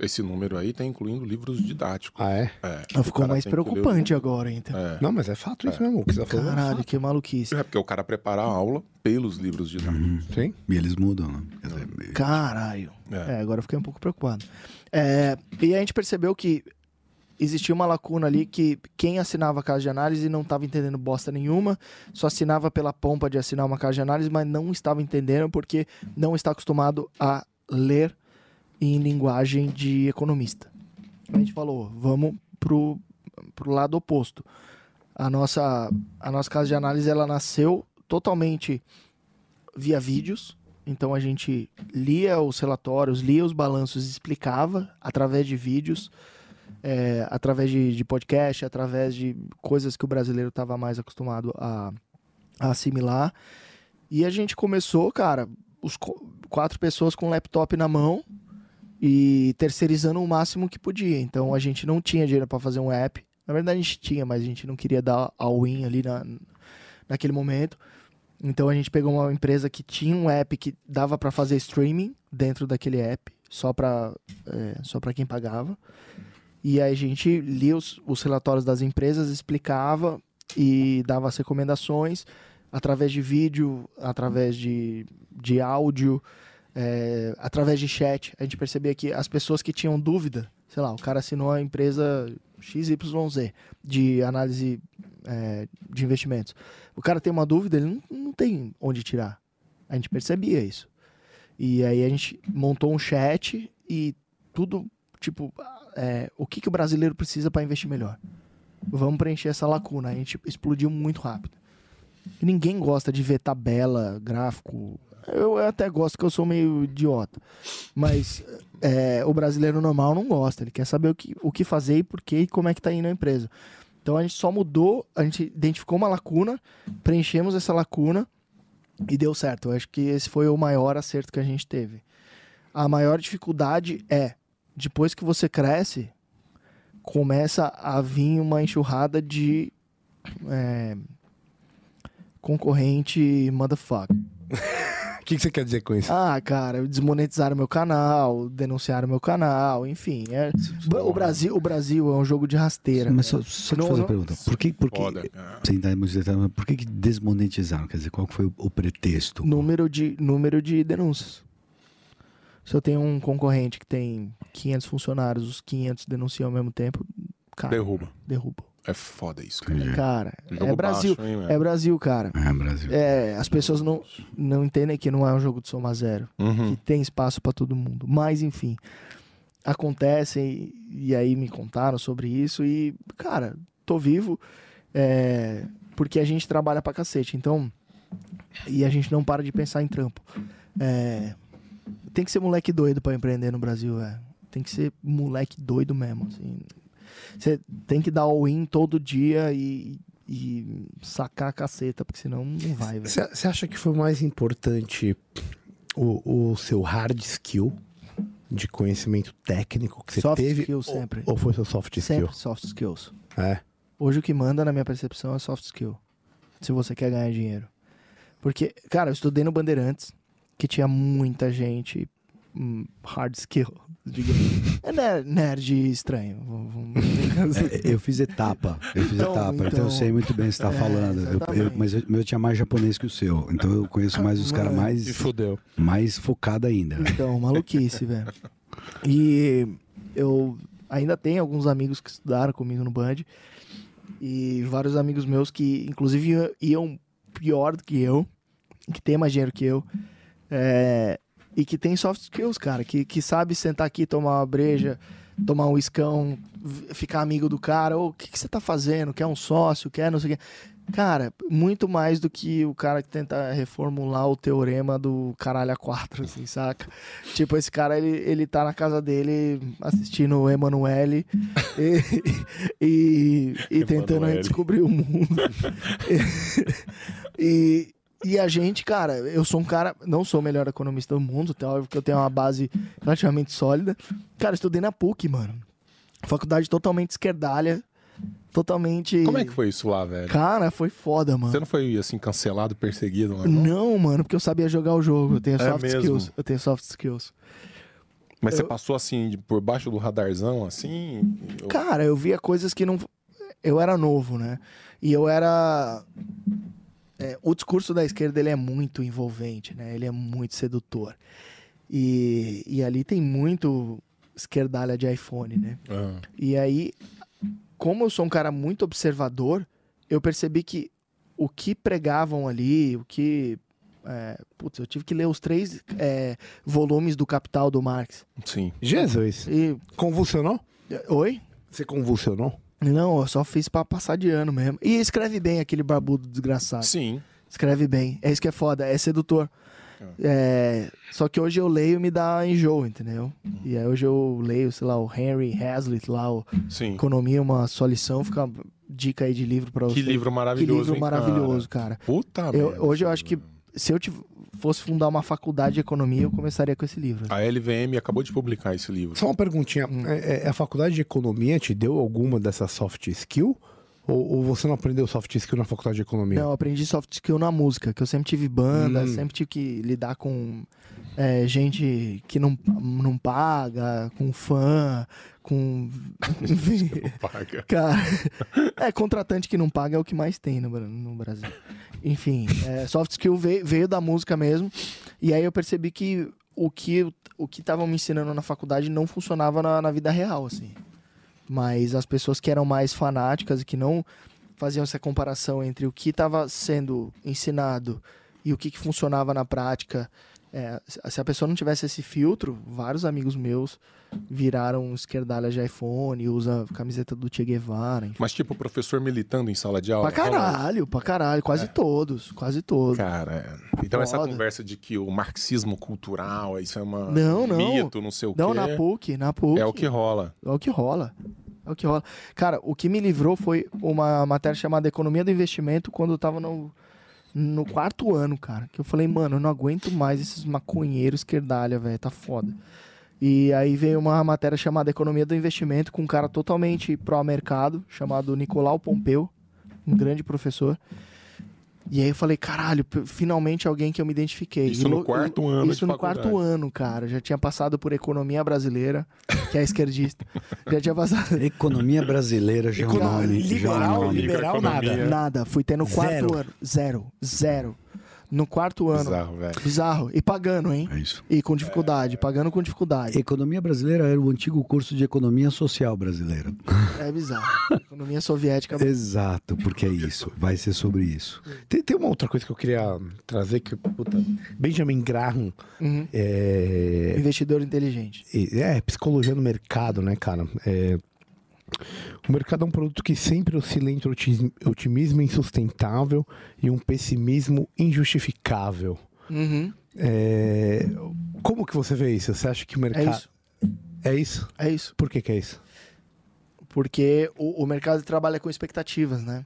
Esse número aí tá incluindo livros didáticos. Ah, é? É, Não, o ficou mais preocupante agora, então. É. Não, mas é fato isso mesmo. O que você tá falando é Caralho, que maluquice. É porque o cara prepara a aula pelos livros didáticos. Sim. E eles mudam, né? Dizer, Caralho. É. É, agora eu fiquei um pouco preocupado. É, e a gente percebeu que existia uma lacuna ali que quem assinava a casa de análise não estava entendendo bosta nenhuma, só assinava pela pompa de assinar uma casa de análise, mas não estava entendendo porque não está acostumado a ler em linguagem de economista. A gente falou, vamos pro, pro lado oposto. A nossa, a nossa casa de análise ela nasceu totalmente via vídeos. Então a gente lia os relatórios, lia os balanços, explicava através de vídeos, é, através de, de podcast, através de coisas que o brasileiro estava mais acostumado a, a assimilar. E a gente começou, cara, os quatro pessoas com o laptop na mão e terceirizando o máximo que podia. Então a gente não tinha dinheiro para fazer um app. Na verdade a gente tinha, mas a gente não queria dar all-in ali na, naquele momento. Então a gente pegou uma empresa que tinha um app que dava para fazer streaming dentro daquele app, só para só para quem pagava. E aí a gente lia os, os relatórios das empresas, explicava e dava as recomendações através de vídeo, através de, de áudio, é, através de chat. A gente percebia que as pessoas que tinham dúvida, sei lá, o cara assinou a empresa XYZ de análise é, de investimentos. O cara tem uma dúvida, ele não, não tem onde tirar. A gente percebia isso. E aí a gente montou um chat e tudo, tipo, é, o que, que o brasileiro precisa para investir melhor? Vamos preencher essa lacuna. A gente explodiu muito rápido. E ninguém gosta de ver tabela, gráfico. Eu até gosto, que eu sou meio idiota. Mas é, o brasileiro normal não gosta. Ele quer saber o que, o que fazer e por quê e como é que tá indo a empresa. Então a gente só mudou, a gente identificou uma lacuna, preenchemos essa lacuna e deu certo. Eu acho que esse foi o maior acerto que a gente teve. A maior dificuldade é, depois que você cresce, começa a vir uma enxurrada de é, concorrente motherfucker. O que, que você quer dizer com isso? Ah, cara, desmonetizaram meu canal, denunciaram meu canal, enfim. é- o, Brasil, o Brasil é um jogo de rasteira. Mas só, só te Não, fazer não- uma pergunta. Por que, por que, Foda. É. sem dar muitos detalhes, mas por que, que desmonetizaram? Quer dizer, qual foi o, o pretexto? Número de, número de denúncias. Se eu tenho um concorrente que tem 500 funcionários, os 500 denunciam ao mesmo tempo, cara, Derruba. derruba. É foda isso, cara. Entendi. Cara, é Brasil. baixo, hein? É Brasil, cara. É, Brasil. É, as pessoas não, não entendem que não é um jogo de soma zero. Uhum. que tem espaço pra todo mundo. Mas, enfim, acontece e, e aí me contaram sobre isso e, cara, tô vivo é, porque a gente trabalha pra cacete. Então, e a gente não para de pensar em trampo. É, tem que ser moleque doido pra empreender no Brasil, é. Tem que ser moleque doido mesmo, assim. Você tem que dar all-in todo dia e, e sacar a caceta, porque senão não vai, velho. Você acha que foi mais importante o, o seu hard skill de conhecimento técnico que você teve? skill sempre. Ou, foi seu soft skill? Sempre soft skills. É. Hoje o que manda na minha percepção é soft skill. Se você quer ganhar dinheiro. Porque, cara, eu estudei no Bandeirantes, que tinha muita gente hard skill, digamos. É ner- nerd estranho. vamos- É, eu fiz etapa, eu fiz Então, etapa, então, então- eu sei muito bem o que você está É, falando. Eu- eu- mas eu, meu tinha mais japonês que o seu, então eu conheço mais os caras mais, Se fudeu. mais focado ainda. Então, maluquice, velho. E eu ainda tenho alguns amigos que estudaram comigo no Band. E vários amigos meus que, inclusive, iam- iam pior do que eu, que tem mais dinheiro que eu. é, e que tem soft skills, cara. Que, que sabe sentar aqui, tomar uma breja, tomar um iscão, v- ficar amigo do cara. Ô, o que, que você tá fazendo? Quer um sócio? Quer não sei o quê? Cara, muito mais do que o cara que tenta reformular o teorema do caralho a quatro, assim, saca? Tipo, esse cara, ele, ele tá na casa dele assistindo o Emanuele e, e, e tentando descobrir o mundo. e, e a gente, cara, eu sou um cara, não sou o melhor economista do mundo, tá? óbvio que eu tenho uma base relativamente sólida. Cara, eu estudei na PUC, mano. Faculdade totalmente esquerdalha, totalmente... Como é que foi isso lá, velho? Cara, foi foda, mano. Você não foi, assim, cancelado, perseguido? Não, Não, mano, porque eu sabia jogar o jogo. Eu tenho É soft skills. Eu tenho soft skills. Mas você Eu- passou, assim, por baixo do radarzão, assim? Cara, eu via coisas que não. Eu era novo, né? E eu era. É, o discurso da esquerda ele é muito envolvente, né? Ele é muito sedutor. E, e ali tem muito esquerdalha de iPhone, né? Ah. E aí, como eu sou um cara muito observador, eu percebi que o que pregavam ali, o que. É, putz, eu tive que ler os três é, volumes do Capital do Marx. Sim. Jesus. E. Convulsionou? Oi? Você convulsionou? Não, eu só fiz pra passar de ano mesmo. E escreve bem aquele barbudo desgraçado. Sim. Escreve bem. É isso que é foda, é sedutor. É, só que hoje eu leio e me dá enjoo, entendeu? E aí hoje eu leio, sei lá, o Henry Hazlitt lá, o Sim. Economia, uma só lição, fica uma dica aí de livro pra você. Que livro Que maravilhoso, livro hein, maravilhoso, cara. cara? Puta Eu- merda, hoje eu acho que. Se eu fosse fundar uma faculdade de economia, eu começaria com esse livro. A LVM acabou de publicar esse livro. Só uma perguntinha. É- é- a faculdade de economia te deu alguma dessa soft skill? Ou, ou você não aprendeu soft skill na faculdade de economia? Não, eu aprendi soft skill na música, que eu sempre tive banda, Hum. sempre tive que lidar com é, gente que não, não paga, com fã, com. Cara. É, contratante que não paga é o que mais tem no, no Brasil. Enfim, é, soft skill veio, veio da música mesmo. E aí eu percebi que o que o que estavam me ensinando na faculdade não funcionava na, na vida real, assim. Mas as pessoas que eram mais fanáticas e que não faziam essa comparação entre o que estava sendo ensinado e o que, que funcionava na prática. É, se- a pessoa não tivesse esse filtro, vários amigos meus viraram esquerdalhas de iPhone, usa camiseta do Che Guevara. Enfim. Mas tipo, professor militando em sala de aula. Pra caralho, pra caralho. Quase todos, quase todos. Cara, é. então essa Foda. conversa de que o marxismo cultural, isso é uma Não, não. mito, não sei o Não, quê. na PUC, na PUC. É o que rola. É o que rola. É o que rola. Cara, o que me livrou foi uma matéria chamada Economia do Investimento quando eu tava no, no quarto ano, cara. Que eu falei, mano, eu não aguento mais esses maconheiros esquerdalha, velho. Tá foda. E aí veio uma matéria chamada Economia do Investimento com um cara totalmente pró-mercado, chamado Nicolau Pompeu, um grande professor. E aí eu falei, caralho, finalmente alguém que eu me identifiquei. Isso E no lo- quarto ano Isso de no quarto faculdade. ano, cara. Já tinha passado por economia brasileira, que é esquerdista. Já tinha passado. Economia brasileira já é um Economia nome. já é um liberal, nome. liberal nada. Nada. Fui ter no quarto Zero. ano. Zero. Zero. No quarto ano. Bizarro, velho. Bizarro. E pagando, hein? É isso. E com dificuldade. Pagando com dificuldade. Economia brasileira era o antigo curso de economia social brasileira. É bizarro. Economia soviética. Exato, porque é isso. Vai ser sobre isso. Tem, tem uma outra coisa que eu queria trazer que, puta, Benjamin Graham Uhum. é, Investidor inteligente. é psicologia no mercado, né, cara? É, o mercado é um produto que sempre oscila entre otimismo insustentável e um pessimismo injustificável. Uhum. É, como que você vê isso? Você acha que o É mercado... isso. É isso? É isso. Por que que é isso? Porque o, o mercado trabalha com expectativas, né?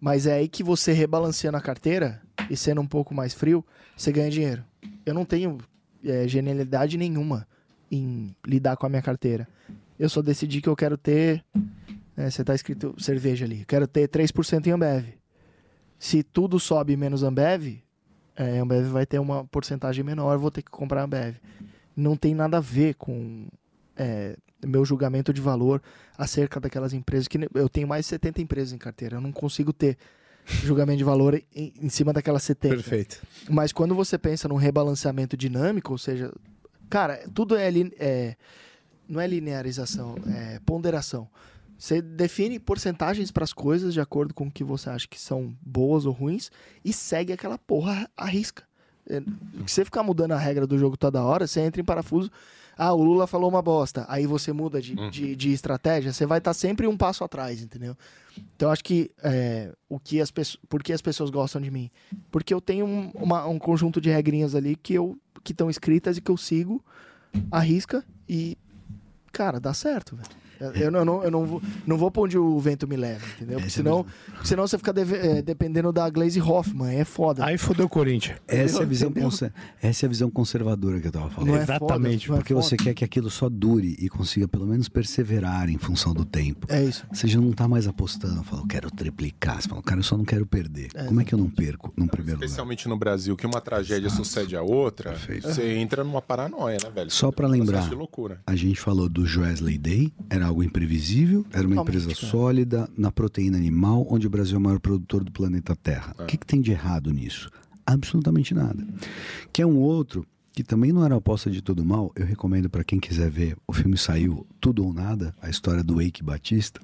Mas é aí que você rebalanceando a carteira e sendo um pouco mais frio, você ganha dinheiro. Eu não tenho é, genialidade nenhuma em lidar com a minha carteira. Eu só decidi que eu quero ter. né, você tá escrito cerveja ali. Quero ter 3% em Ambev. Se tudo sobe menos Ambev, é, Ambev vai ter uma porcentagem menor, vou ter que comprar Ambev. Não tem nada a ver com é, meu julgamento de valor acerca daquelas empresas que eu tenho mais de 70 empresas em carteira. Eu não consigo ter julgamento de valor em, em cima daquelas 70. Perfeito. Mas quando você pensa num rebalanceamento dinâmico, ou seja, cara, tudo é, lin- é- não é linearização, é ponderação. Você define porcentagens para as coisas de acordo com o que você acha que são boas ou ruins e segue aquela porra à risca. É, Se você ficar mudando a regra do jogo toda hora, você entra em parafuso. Ah, o Lula falou uma bosta. Aí você muda de, de, de estratégia, você vai estar sempre um passo atrás, entendeu? Então eu acho que é, o que as pessoas, por que as pessoas gostam de mim? Porque eu tenho um, uma- um conjunto de regrinhas ali que eu que estão escritas e que eu sigo, arrisca e cara, dá certo, velho. Eu, não, eu não, eu não vou, não vou pra onde o vento me leva, entendeu? Porque é senão, senão você fica deve- é, dependendo da Glaze Hoffman, é foda. Aí fodeu o Corinthians. Essa é, a visão conser- essa é a visão conservadora que eu tava falando. Não é Exatamente, foda, é Porque foda. você quer que aquilo só dure e consiga pelo menos perseverar em função do tempo. É isso. Você já não tá mais apostando, fala, eu quero triplicar. Você fala, cara, eu só não quero perder. Como é que eu não perco num primeiro lugar? Especialmente no Brasil, que uma tragédia sucede a outra, Perfeito. você entra numa paranoia, né, velho? Só pra Um processo lembrar. A gente falou do Joesley Day, era algo imprevisível, era uma Totalmente, empresa cara. sólida na proteína animal, onde o Brasil é o maior produtor do planeta Terra. O que, que tem de errado nisso? Absolutamente nada. Que é um outro que também não era uma aposta de todo mal, eu recomendo para quem quiser ver. O filme saiu Tudo ou Nada, a história do Eike Batista.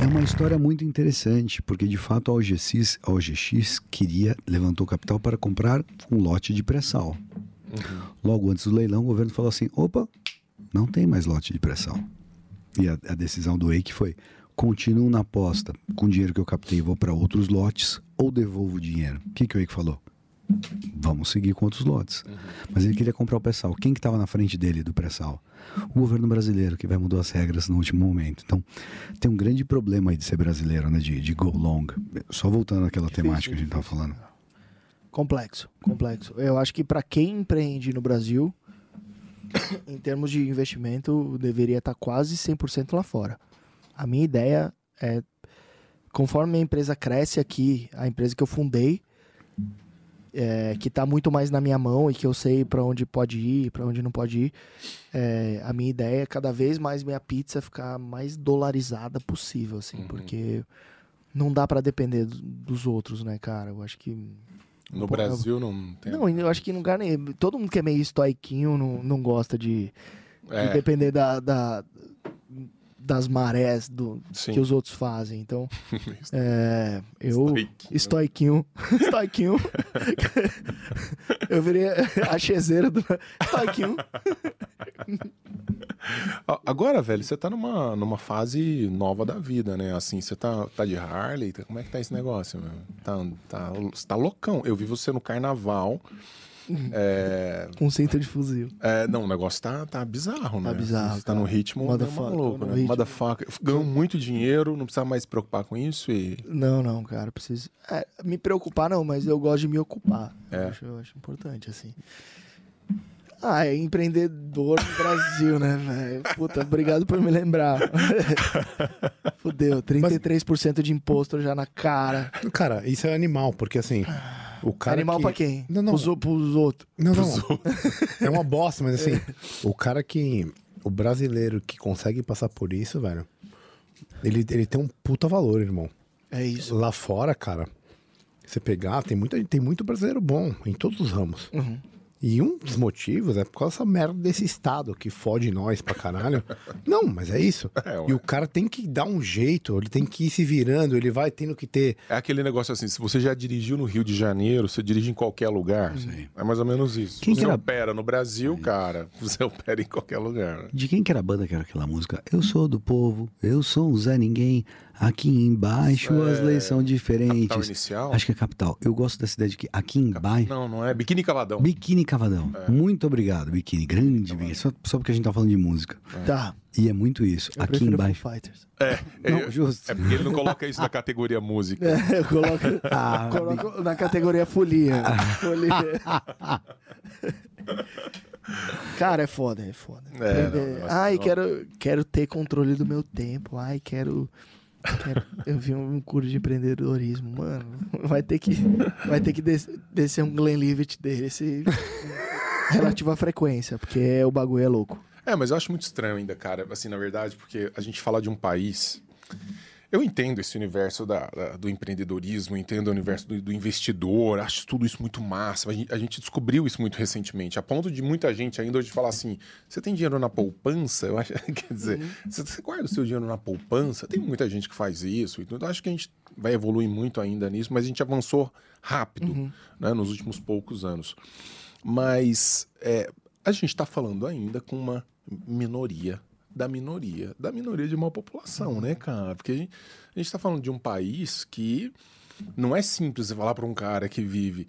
É uma história muito interessante, porque de fato a OGX, a OGX queria, levantou capital para comprar um lote de pré-sal. Logo antes do leilão, o governo falou assim: opa, não tem mais lote de pré-sal. E a, a decisão do EIC foi: continuo na aposta, com o dinheiro que eu captei, vou para outros lotes ou devolvo o dinheiro. O que, que o EIC falou? Vamos seguir com outros lotes. Mas ele queria comprar o pré-sal. Quem que estava na frente dele do pré-sal? O governo brasileiro, que vai mudar as regras no último momento. Então, tem um grande problema aí de ser brasileiro, né? De, de go long. Só voltando àquela temática que a gente estava falando. Complexo, complexo. Eu acho que para quem empreende no Brasil, em termos de investimento, deveria estar quase 100% lá fora. A minha ideia é, conforme a empresa cresce aqui, a empresa que eu fundei, é, que está muito mais na minha mão e que eu sei para onde pode ir, para onde não pode ir, é, a minha ideia é cada vez mais minha pizza ficar mais dolarizada possível, assim, porque não dá para depender do- dos outros, né, cara? Eu acho que No Pô, Brasil não tem. não, eu acho que em lugar nenhum. Todo mundo que é meio estoiquinho não, não gosta de, de É, depender da, da- das marés do, sim. que os outros fazem. Então, é, eu. Estoiquinho. Estoiquinho. Eu virei a chezeira do. Estoiquinho. Agora, velho, você tá numa, numa fase nova da vida, né? Assim, você tá, tá de Harley, tá- como é que tá esse negócio, meu? Tá, tá, você tá loucão. Eu vi você no carnaval. É, cinto de fuzil. é, não, o negócio tá, tá bizarro, né? Tá bizarro, Você tá no ritmo Motherfucker, maluco, no né? ritmo. Motherfucker. Ganhou muito dinheiro, não precisa mais se preocupar com isso e... Não, não, cara, preciso. é, me preocupar não, mas eu gosto de me ocupar. É. Eu, acho, eu acho importante, assim. Ah, é empreendedor no Brasil, né, velho? Puta, obrigado por me lembrar. Fudeu, 33% de imposto já na cara. Cara, isso é animal, porque assim, o cara. Animal que... pra quem? Não, não. O- pros outros. Não, não. É uma bosta, mas assim, o cara que. O brasileiro que consegue passar por isso, velho, ele, ele tem um puta valor, irmão. É isso. Lá fora, cara, Você pegar, tem, muita, tem muito brasileiro bom em todos os ramos. E um dos motivos é por causa dessa merda desse Estado que fode nós pra caralho. Não, mas é isso. É, e o cara tem que dar um jeito, ele tem que ir se virando, ele vai tendo que ter. É aquele negócio assim, se você já dirigiu no Rio de Janeiro, você dirige em qualquer lugar. É mais ou menos isso. Quem você que era- opera no Brasil, cara, você opera em qualquer lugar. De quem que era a banda que era aquela música? Eu sou do povo, eu sou um Zé Ninguém. Aqui embaixo as leis são diferentes. Capital Inicial? Acho que é capital. Eu gosto dessa ideia de que aqui embaixo. Não, não é. Biquíni Cavadão. Biquíni Cavadão. Muito obrigado, Biquíni. Grande, Biquíni. Só, só porque a gente tá falando de música. Tá. E é muito isso. Eu aqui embaixo. Foo Fighters. É, Não, é, justo. é porque ele não coloca isso na categoria música. É, eu coloco, Ah, coloco na categoria folia. folia. Cara, é foda, é foda. É, não, nossa, Ai, não. quero, quero ter controle do meu tempo. Ai, quero. Quero- eu vi um curso de empreendedorismo, mano. Vai ter que, vai ter que des- descer um Glenlivet desse relativo à frequência, porque o bagulho é louco. É, mas eu acho muito estranho ainda, cara. Assim, na verdade, porque a gente fala de um país. Eu entendo esse universo da- da- do empreendedorismo, entendo o universo do, do investidor, acho tudo isso muito massa. A gente, a gente descobriu isso muito recentemente, a ponto de muita gente ainda hoje falar assim: você tem dinheiro na poupança? Eu acho, quer dizer, você, você guarda o seu dinheiro na poupança? Tem muita gente que faz isso, então acho que a gente vai evoluir muito ainda nisso, mas a gente avançou rápido né, nos últimos poucos anos. Mas é, a gente está falando ainda com uma minoria da minoria, da minoria de uma população, né, cara? Porque a gente, a gente tá falando de um país que não é simples falar para um cara que vive.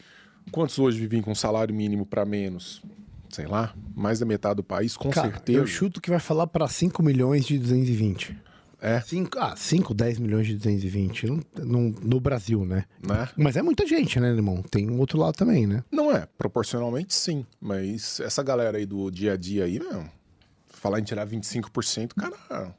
Quantos hoje vivem com salário mínimo para menos? Sei lá, mais da metade do país, com Cara, certeza. eu chuto que vai falar pra 5 milhões de 220. É, 5, ah, 5, 10 milhões de 220. Não- não- no Brasil, né? né? Mas é muita gente, né, irmão? Tem um outro lado também, né? Não é, proporcionalmente sim. Mas essa galera aí do dia a dia aí, meu, falar em tirar 25%, cara,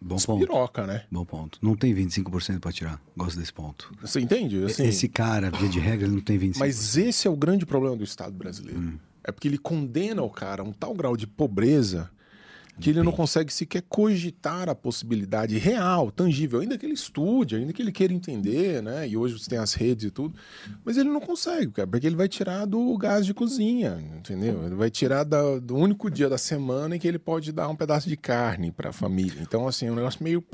Bom ponto. piroca, né? Bom ponto. Não tem 25% pra tirar. Gosto desse ponto. Você entende? Assim, Esse cara, via de regra, ele não tem 25%. Mas esse é o grande problema do Estado brasileiro. É porque ele condena o cara a um tal grau de pobreza que ele não consegue sequer cogitar a possibilidade real, tangível, ainda que ele estude, ainda que ele queira entender, né? E hoje você tem as redes e tudo, mas ele não consegue, cara, porque ele vai tirar do gás de cozinha, entendeu? Ele vai tirar da- do único dia da semana em que ele pode dar um pedaço de carne para a família. Então, assim, é um negócio meio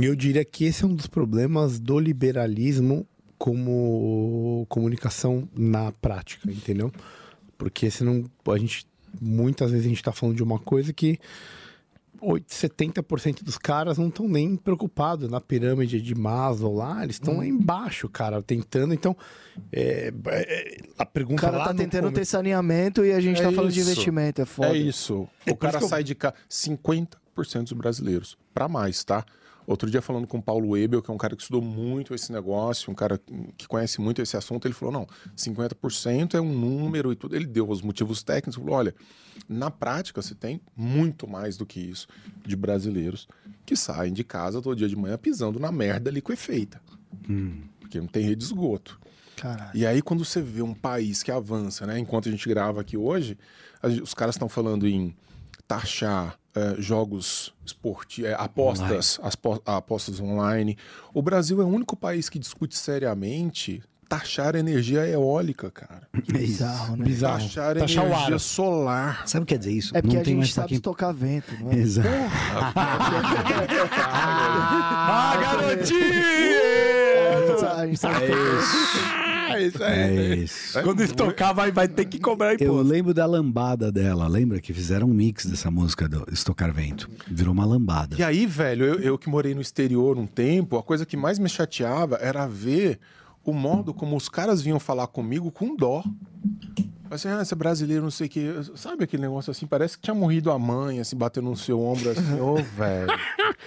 eu diria que esse é um dos problemas do liberalismo como comunicação na prática, entendeu? Porque senão a gente muitas vezes a gente tá falando de uma coisa que 8, 70% dos caras não estão nem preocupados na pirâmide de Maslow lá, eles estão lá embaixo, cara, tentando. Então, é, é, a O pergunta cara lá tá tentando começo- ter saneamento e a gente É tá falando de isso. investimento, é foda. É isso. É o isso cara eu- sai de casa. 50% dos brasileiros. Pra mais, tá? Outro dia falando com o Paulo Ebel, que é um cara que estudou muito esse negócio, um cara que conhece muito esse assunto, ele falou: não, 50% é um número e tudo. Ele deu os motivos técnicos, falou: olha, na prática você tem muito mais do que isso de brasileiros que saem de casa todo dia de manhã pisando na merda liquefeita. Porque não tem rede de esgoto. Caralho. E aí, quando você vê um país que avança, né? Enquanto a gente grava aqui hoje, os caras estão falando em taxar eh, jogos esportivos, apostas, as po- apostas online. O Brasil é o único país que discute seriamente taxar energia eólica, cara. É. Bizarro, né? Bizarro. Taxar energia ar. solar. Sabe o que quer dizer isso? É porque não a tem gente mais pra sabe quem... estocar vento, é? Exato. Ah, garotinho! A gente sabe É isso É isso. Quando estocar, vai, vai ter que cobrar Eu imposto. lembro da lambada dela. Lembra que fizeram um mix dessa música do Estocar Vento? Virou uma lambada. E aí, velho, eu, eu que morei no exterior um tempo, a coisa que mais me chateava era ver o modo como os caras vinham falar comigo com dó. Assim, ah, você é brasileiro, não sei o quê. Sabe aquele negócio assim? Parece que tinha morrido a mãe, assim, batendo no seu ombro, assim, ô, velho.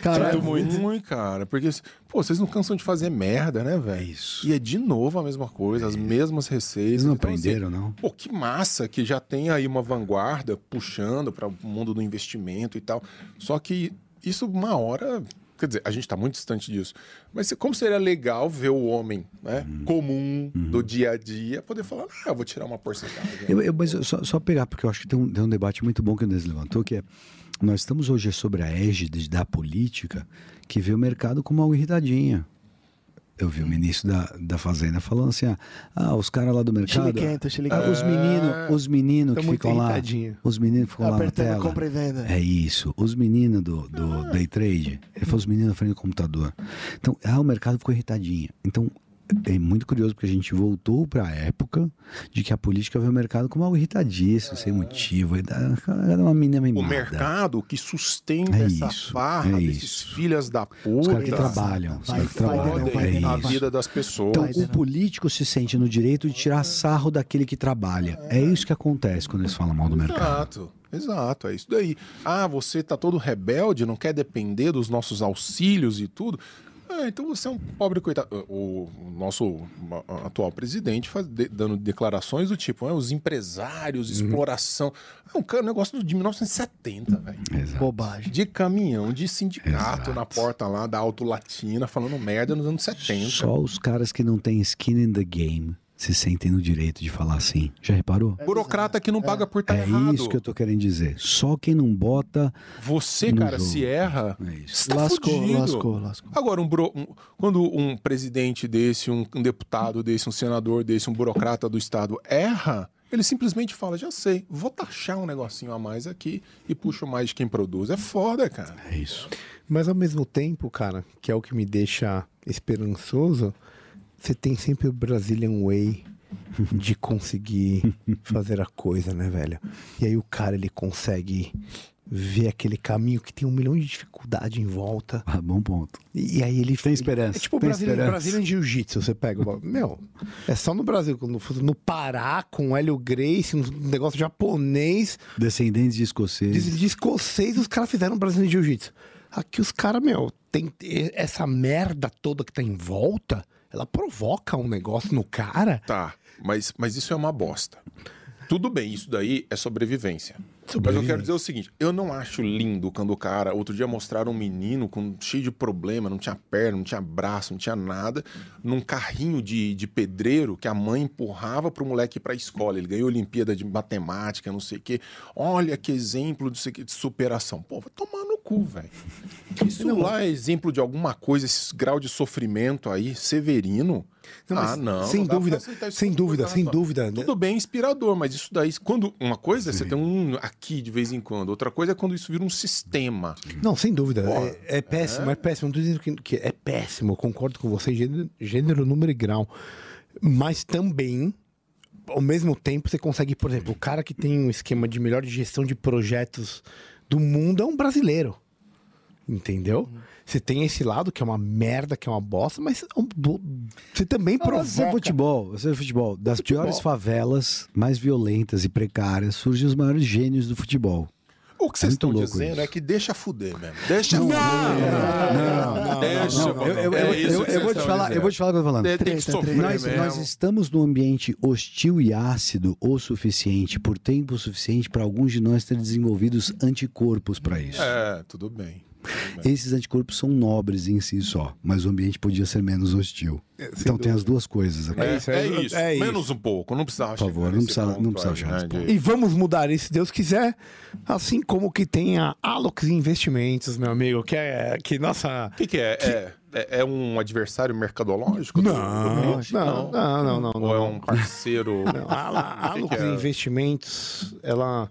Caralho. Sinto muito ruim, cara. Porque, pô, vocês não cansam de fazer merda, né, velho? É isso. E é de novo a mesma coisa, as mesmas receitas. Eles não Então, assim, aprenderam, não? Pô, que massa que já tem aí uma vanguarda puxando para o mundo do investimento e tal. Só que isso uma hora, quer dizer, a gente está muito distante disso. Mas como seria legal ver o homem, né, Uhum. comum do dia a dia poder falar, ah, eu vou tirar uma porcentagem. Eu, eu- mas eu só, só pegar, porque eu acho que tem um, tem um debate muito bom que o Inês levantou, que é nós estamos hoje sobre a égide da política que vê o mercado como uma irritadinha. Eu vi o ministro da, da Fazenda falando assim: ah, ah, os caras lá do mercado. Chile quente, Chile ah, os meninos, os meninos Tô que ficam lá. Os meninos ficam lá na Apertando tela. compra e venda. É isso. Os meninos do, do day trade, ele falou os meninos na frente do computador. Então, ah, o mercado ficou irritadinho. Então, é muito curioso porque a gente voltou para a época de que a política vê o mercado como algo irritadiço, sem motivo. Era uma menina O mercado que sustenta É essa isso, farra é desses filhas da puta. Os caras que trabalham. Os caras que trabalham. é a vida das pessoas. Então, o político se sente no direito de tirar sarro daquele que trabalha. É isso que acontece quando eles falam mal do mercado. Exato, exato, é isso daí. Ah, você tá todo rebelde, não quer depender dos nossos auxílios e tudo. Ah, então você é um pobre coitado. O, o nosso atual presidente faz, de- dando declarações do tipo, ah, os empresários, exploração. É um cara- um negócio de 1970, velho. Bobagem. De caminhão, de sindicato Exato. na porta lá da Auto Latina, falando merda nos anos 70. Só os caras que não têm skin in the game se sentem no direito de falar assim. Já reparou? Burocrata que não paga por estar É errado. isso que eu tô querendo dizer. Só quem não bota. Você, no cara, jogo. se erra, É isso. tá lascou, fudido. lascou, lascou. Agora, um buro- um- quando um presidente desse, um, um deputado desse, um senador desse, um burocrata do Estado erra, ele simplesmente fala: já sei, vou taxar um negocinho a mais aqui e puxo mais de quem produz. É foda, cara. É isso. Mas ao mesmo tempo, cara, que é o que me deixa esperançoso, você tem sempre o Brazilian Way de conseguir fazer a coisa, né, velho? E aí o cara ele consegue ver aquele caminho que tem um milhão de dificuldade em volta. Ah, bom ponto. E, aí ele Tem esperança, É tipo o tem Brazilian, esperança. Brazilian Jiu-Jitsu, você pega. o- Meu, é só no Brasil, no, no Pará, com o Hélio Grace, um negócio japonês, Descendentes de de, escoceses. de escocês, os caras fizeram Brazilian Jiu-Jitsu. Aqui os caras, meu, tem essa merda toda que tá em volta, ela provoca um negócio no cara. Tá, mas, mas isso é uma bosta. Tudo bem, isso daí é sobrevivência. Mas eu quero dizer o seguinte: eu não acho lindo quando o cara. Outro dia mostraram um menino com cheio de problema, não tinha perna, não tinha braço, não tinha nada, num carrinho de, de pedreiro que a mãe empurrava pro moleque ir pra escola. Ele ganhou Olimpíada de Matemática, não sei o quê. Olha que exemplo de, de superação. Pô, vai tomar no cu, velho. Isso lá é exemplo de alguma coisa, esse grau de sofrimento aí, severino. Não, ah, não. sem não dúvida, sem dúvida, sem dúvida, né? Tudo bem, inspirador, mas isso daí, quando uma coisa é você tem um aqui de vez em quando, outra coisa é quando isso vira um sistema. Não, sem dúvida. Pô, é, é péssimo, é? péssimo. Não tô dizendo que, que é péssimo, eu concordo com você, gênero, gênero, número e grau. Mas também, ao mesmo tempo, você consegue, por exemplo, o cara que tem um esquema de melhor gestão de projetos do mundo é um brasileiro. Entendeu? Você tem esse lado que é uma merda, que é uma bosta, mas é você também Ah, Você é provoca. futebol, você é futebol. Das Futebol. piores favelas, mais violentas e precárias, surgem os maiores gênios do futebol. O que vocês Muito estão dizendo isso. é que deixa fuder mesmo. Deixa Não, fuder. não, não, Deixa não, não. Eu, É vou te falar, eu vou te falar o que eu tô falando. Tem que sofrer. Nós, mesmo. nós estamos num ambiente hostil e ácido o suficiente, por tempo suficiente, para alguns de nós terem desenvolvidos anticorpos para isso. É, tudo bem. Esses anticorpos são nobres em si só, mas o ambiente podia ser menos hostil. Então tem as duas coisas aqui. É, isso, é é- isso. é isso. Menos um pouco. Não precisava Por favor, não nesse precisa- não ponto precisa aí, chegar nesse né, E vamos mudar isso, se Deus quiser. Assim como que tem a Alox Investimentos, meu amigo, que é que nossa. O que, que é? É, é? é um adversário mercadológico? do- do Não, não, não, não, não, Ou é não. um parceiro? Não, a Ala- a Que Alox que é? Investimentos, ela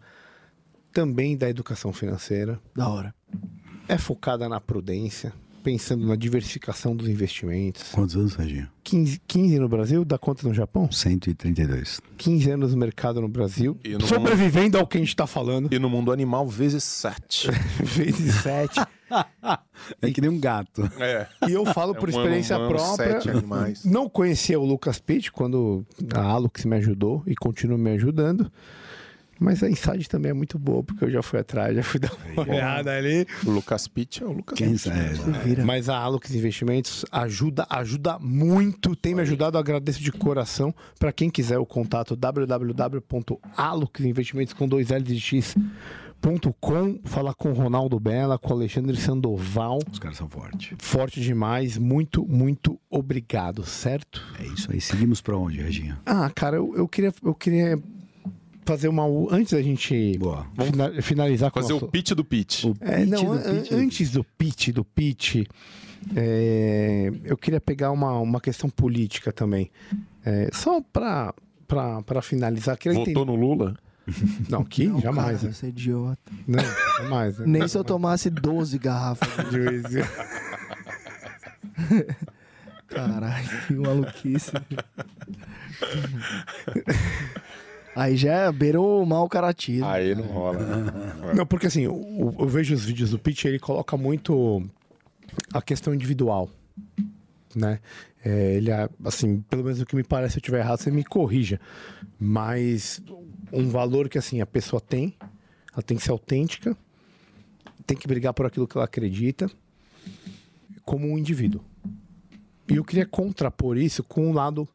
também dá educação financeira, Da hora. É focada na prudência, pensando na diversificação dos investimentos. Quantos anos, Serginho? 15, 15 no Brasil, dá conta no Japão? 132. 15 anos no mercado no Brasil, E no sobrevivendo ao que a gente tá falando. E no mundo animal, vezes sete. Vezes 7. É que nem um gato. É. E eu falo É por um experiência ano, um ano, própria. sete animais. Não conhecia o Lucas Pitt quando a Alux me ajudou e continua me ajudando. Mas a Inside também é muito boa, porque eu já fui atrás, já fui dar uma olhada ali. O Lucas Pitt é o Lucas Quem Pitt. sabe? né? Vira. Mas a Alux Investimentos ajuda, ajuda muito, tem me ajudado, eu agradeço de coração. Para quem quiser o contato, www.aluxinvestimentos com dois L's de X. Ponto com, falar com o Ronaldo Bela, com o Alexandre Sandoval. Os caras são fortes. Forte demais, muito, muito obrigado, certo? É isso aí. Seguimos pra onde, Reginha? Ah, cara, eu, eu queria, eu queria fazer uma. Antes da gente Boa. fina- finalizar com Fazer nosso- o pitch do pitch. O É, pitch não, do an- pitch antes do pitch, do pitch, é, eu queria pegar uma, uma questão política também. É, só para para finalizar, Votou no Lula? entender. Não, aqui Não, jamais, cara, né? Você é idiota. Não, jamais. né? Nem se eu tomasse 12 garrafas. De em- Caralho, que maluquice. Aí já beirou o mau caratismo. Aí não rola. né? Não, porque assim, eu, eu vejo os vídeos do Pitch, ele coloca muito a questão individual, né? É, ele, é, assim, pelo menos o que me parece, se eu estiver errado, você me corrija. Mas um valor que, assim, a pessoa tem, ela tem que ser autêntica, tem que brigar por aquilo que ela acredita, como um indivíduo. E eu queria contrapor isso com um lado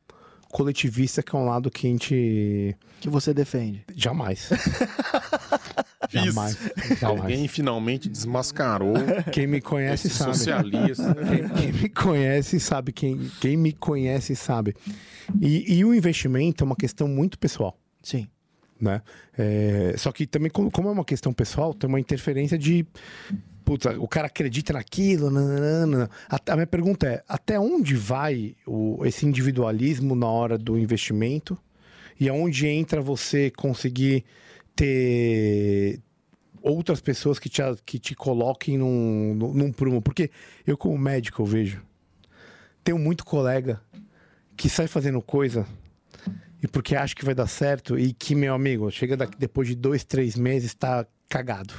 coletivista, que é um lado que a gente Que você defende. jamais. Jamais. jamais. Alguém finalmente desmascarou Quem me conhece esse sabe. socialista. Quem, quem me conhece sabe. Quem, quem me conhece sabe. E, e o investimento é uma questão muito pessoal. Sim. Né? É, só que também, como, como é uma questão pessoal, tem uma interferência de. Putz, o cara acredita naquilo. nananana. A, a minha pergunta é: até onde vai o, esse individualismo na hora do investimento? E aonde entra você conseguir ter outras pessoas que te, que te coloquem num, num, num prumo? Porque eu, como médico, eu vejo. Tenho muito colega que sai fazendo coisa e porque acha que vai dar certo e que, meu amigo, chega daqui, depois de dois, três meses, tá cagado.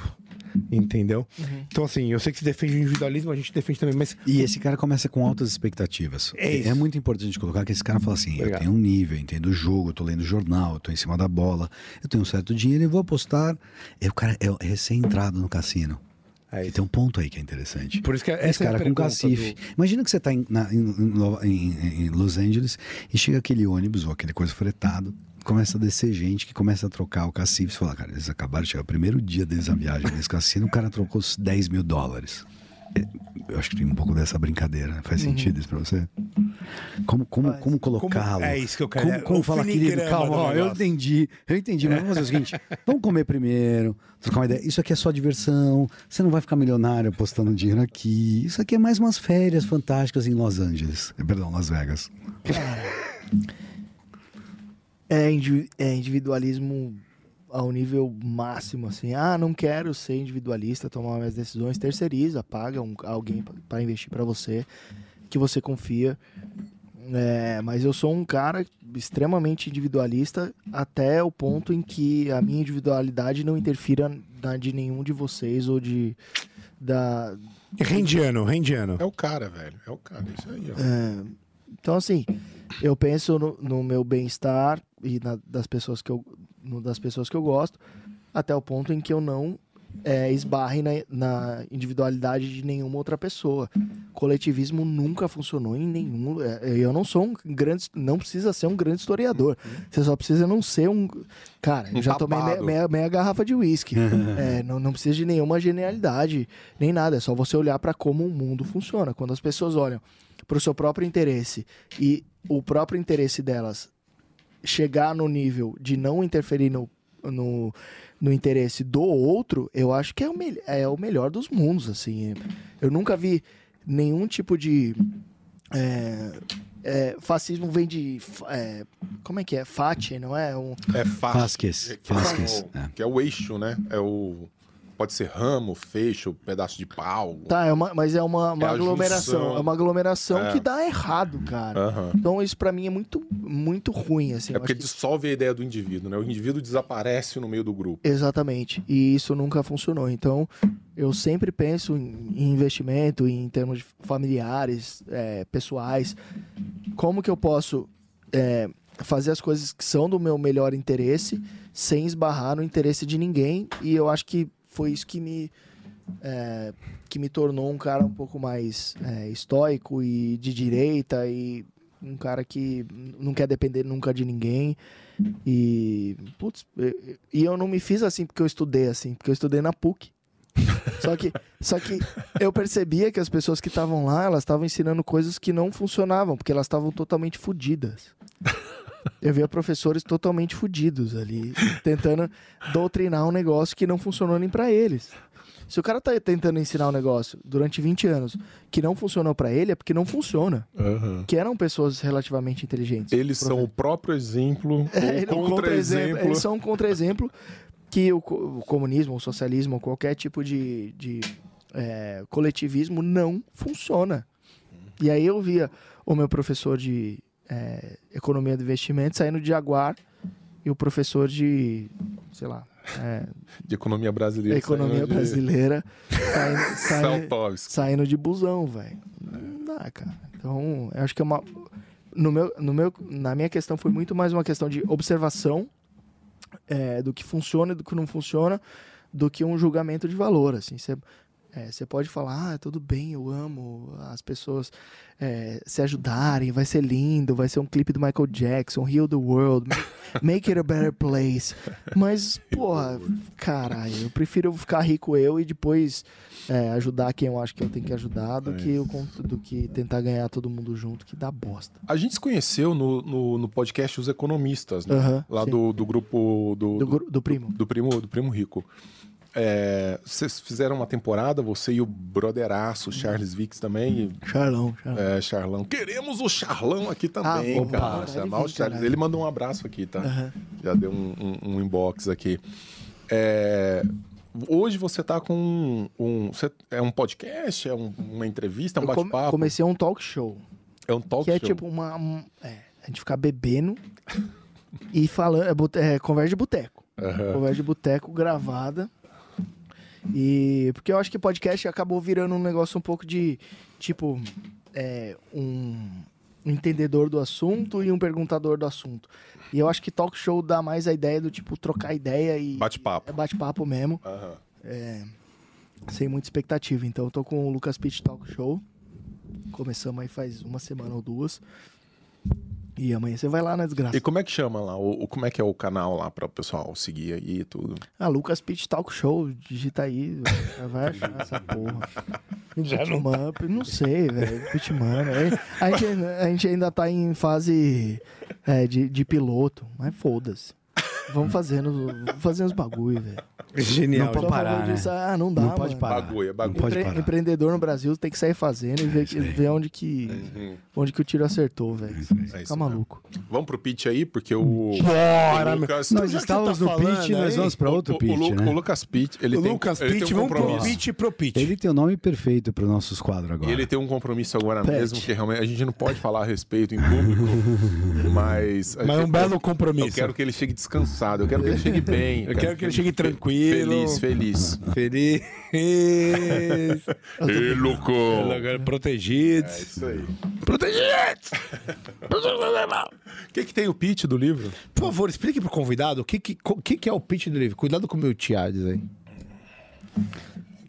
Entendeu? Então, assim, eu sei que você defende o individualismo, a gente defende também, mas E esse cara começa com altas expectativas. É isso. É, muito importante colocar que esse cara fala assim: Obrigado. eu tenho um nível, eu entendo o jogo, eu tô lendo jornal, eu tô em cima da bola, eu tenho um certo dinheiro e vou apostar. E o cara é recém-entrado no cassino. É e tem um ponto aí que é interessante. por isso que Esse é a cara com pergunta cacife. do- Imagina que você tá em, em- em Los Angeles e chega aquele ônibus ou aquele coisa fretado, começa a descer gente que começa a trocar o cacife. Você fala, cara, eles acabaram de chegar, o primeiro dia deles na viagem nesse cassino, o cara trocou os 10 mil dólares. É, Eu acho que tem um pouco dessa brincadeira. né? Faz sentido isso pra você? Como, como, Faz. como colocá-lo? é isso que eu quero, Como, é como falar, querido, calma, ó, eu entendi, eu entendi, mas vamos fazer o seguinte: vamos comer primeiro, trocar uma ideia. Isso aqui é só diversão, você não vai ficar milionário apostando dinheiro aqui. Isso aqui é mais umas férias fantásticas em Los Angeles. Eh, Perdão, Las Vegas. É, indi- é individualismo ao nível máximo, assim. Ah, não quero ser individualista, tomar minhas decisões. Terceiriza, paga um, alguém para investir para você, que você confia. É, mas eu sou um cara extremamente individualista até o ponto em que a minha individualidade não interfira na de nenhum de vocês ou de da Rendiano, rendiano. É o cara, velho. É o cara. é Isso aí, ó. É, então, assim, eu penso no, no meu bem-estar e na- das, pessoas que eu, no- das pessoas que eu gosto, até o ponto em que eu não é, esbarre na, na individualidade de nenhuma outra pessoa. Coletivismo nunca funcionou em nenhum. é, eu não sou um grande. Não precisa ser um grande historiador. Você só precisa não ser um. Cara, eu já tomei meia, meia- meia garrafa de uísque. É, não, não precisa de nenhuma genialidade, nem nada. É só você olhar para como o mundo funciona. Quando as pessoas olham para o seu próprio interesse e o próprio interesse delas chegar no nível de não interferir no, no, no interesse do outro, eu acho que é o, é o melhor dos mundos, assim. Eu nunca vi nenhum tipo de... é, é, fascismo vem de... é, como é que é? Fati, não é? Um, É. Que é, o, é. que é o eixo, né? É o. Pode ser ramo, fecho, pedaço de pau. tá, é uma, mas é uma, uma É aglomeração. É uma aglomeração É. que dá errado, cara. Aham. Então isso pra mim é muito, muito ruim, assim. É porque que- dissolve a ideia do indivíduo, né? O indivíduo desaparece no meio do grupo. Exatamente. E isso nunca funcionou. Então, eu sempre penso em em investimento, em termos de familiares, é, pessoais. Como que eu posso é, fazer as coisas que são do meu melhor interesse sem esbarrar no interesse de ninguém? E eu acho que foi isso que me é, que me tornou um cara um pouco mais é, estoico e de direita e um cara que não quer depender nunca de ninguém. E, putz, e eu não me fiz assim porque eu estudei assim, porque eu estudei na PUC. Só que, só que eu percebia que as pessoas que estavam lá, elas estavam ensinando coisas que não funcionavam, porque elas estavam totalmente fodidas. Eu via professores totalmente fodidos ali, tentando doutrinar um negócio que não funcionou nem pra eles. Se o cara tá tentando ensinar um negócio durante 20 anos que não funcionou pra ele, é porque não funciona. Aham. Que eram pessoas relativamente inteligentes. Eles são o próprio exemplo, É, é ou um contra-exemplo. Eles são um contra-exemplo que o, o comunismo, o socialismo, ou qualquer tipo de, de é, coletivismo não funciona. E aí eu via o meu professor de é, economia de investimentos saindo de Jaguar e o professor de, sei lá, é, De economia brasileira. economia saindo de brasileira saindo, saindo, Saltovski. saindo de busão, velho. Não dá, cara. Então, eu acho que é uma. No meu, no meu, na minha questão foi muito mais uma questão de observação é, do que funciona e do que não funciona, do que um julgamento de valor. Assim, você é, você pode falar, ah, tudo bem, eu amo as pessoas é, se ajudarem, vai ser lindo, vai ser um clipe do Michael Jackson, Heal the World, make, it a better place. Mas, porra, caralho, eu prefiro ficar rico eu e depois é, ajudar quem eu acho que eu tenho que ajudar do, É que, o con- do que tentar ganhar todo mundo junto, que dá bosta. A gente se conheceu no, no, no podcast Os Economistas, né? Lá sim. do, do grupo do, Do, gru- do primo. do primo do primo rico. É, vocês fizeram uma temporada, você e o brotheraço Charles Vicks também, Charlão, Charlão. é, Charlão. Queremos o Charlão aqui também, Ah, opa, cara. pode Chamar o Charles. Ele mandou um abraço aqui, tá? Aham. Já deu um, um- um inbox aqui. É, hoje você tá com um, um- você- é um podcast, é um- uma entrevista, é um bate-papo, comecei um talk show. é um talk que é show. tipo uma. um- é, a gente ficar bebendo e falando. É, é, conversa de boteco. Aham. Conversa de boteco gravada. E. Porque eu acho que podcast acabou virando um negócio um pouco de. Tipo. É, um, entendedor do assunto e um perguntador do assunto. E eu acho que talk show dá mais a ideia do tipo trocar ideia e. Bate-papo. É bate-papo mesmo. Aham. É, sem muita expectativa. Então eu tô com o Lucas Pitt Talk Show. Começamos aí faz uma semana ou duas. E amanhã você vai lá na desgraça. E como é que chama lá? O, o- como é que é o canal lá para o pessoal seguir aí e tudo? Ah, Lucas Pitt Talk Show, digita aí, vai achar essa porra. Já não Pitman, não sei, velho. Pitman. é- A gente, ainda- a gente ainda tá em fase é, de, de piloto, mas foda-se. Vamos fazendo, vamos fazendo os bagulho, velho. Genial. Não pode parar, né? disso, Ah, não dá, Não pode mano. parar. Bagulho, é bagulho. Não pode Empre- parar. empreendedor no Brasil tem que sair fazendo e ver, que- ver onde que Uhum. onde que o tiro acertou, velho. É Tá maluco. Vamos pro pitch aí, porque o. Bora, o Lucas, Nós estávamos você no tá pitch, nós vamos para outro o, pitch, o, Lu- né? o Lucas Pitt, ele o tem, Lucas ele Pitt, tem um vamos pro compromisso. pitch pro pitch. Ele tem o nome perfeito para os nossos quadros agora. E ele tem um compromisso agora Pet. mesmo, que realmente a gente não pode falar a respeito em público, mas. Mas é um belo compromisso. Eu quero que ele chegue descansado, eu quero que ele chegue bem. Eu quero que ele chegue tranquilo. Feliz, feliz. Feliz. Ei, louco! Agora protegido. É isso aí. Protegidos! O que, que tem o pitch do livro? Por favor, explique pro convidado o que, que, o que, que é o pitch do livro. Cuidado com o meu Tiades aí.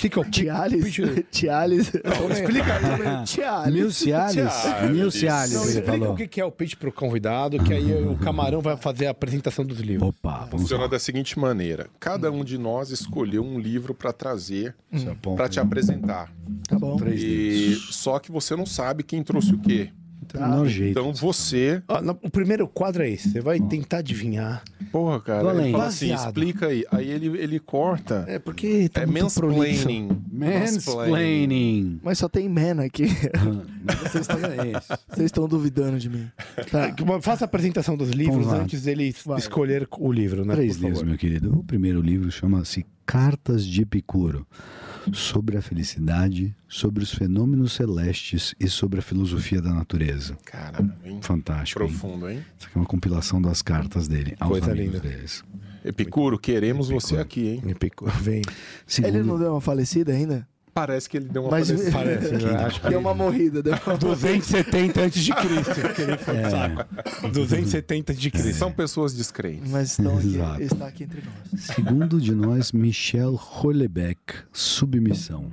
O que, que é o Tiales. Tiales. Explica Tiales. Mil Cialis. Cialis. Mil Cialis, Não, explica falou. o que, que é o pitch pro convidado, que aí o camarão vai fazer a apresentação dos livros. Opa, vamos Funciona lá. da seguinte maneira: cada um de nós escolheu um livro para trazer, Seu ponto. para te apresentar. Tá bom. Três E só que você não sabe quem trouxe o quê. Tem o menor jeito. Então você, Ó, no- o primeiro quadro é esse. Você vai tentar adivinhar. porra, cara, ele além. fala assim, Baseado. explica aí. Aí ele, ele corta. É porque tá É muito prolixo. mansplaining. Mansplaining. Mas só tem man aqui. Vocês estão aí. Vocês estão duvidando de mim. Tá. Faça a apresentação dos livros Vamos lá. antes dele Vai. escolher o livro, né? Três por livros, meu querido. O primeiro livro chama-se Cartas de Epicuro. Sobre a felicidade, sobre os fenômenos celestes e sobre a filosofia da natureza. Caramba, hein? Fantástico. hein? Profundo, hein? Isso aqui é uma compilação das cartas dele aos Coisa amigos linda. deles. Epicuro, queremos Epicuro. você aqui, hein? Picou. Vem. Segundo, Ele não deu uma falecida ainda? Parece que ele deu uma Mas. Parece, né? Acho que deu uma morrida. Deu uma... 270 antes de Cristo. que ele foi pro saco. 270 antes de Cristo. São pessoas descrentes. Mas estão aqui, está aqui entre nós. segundo de nós, Michel Houellebecq, Submissão.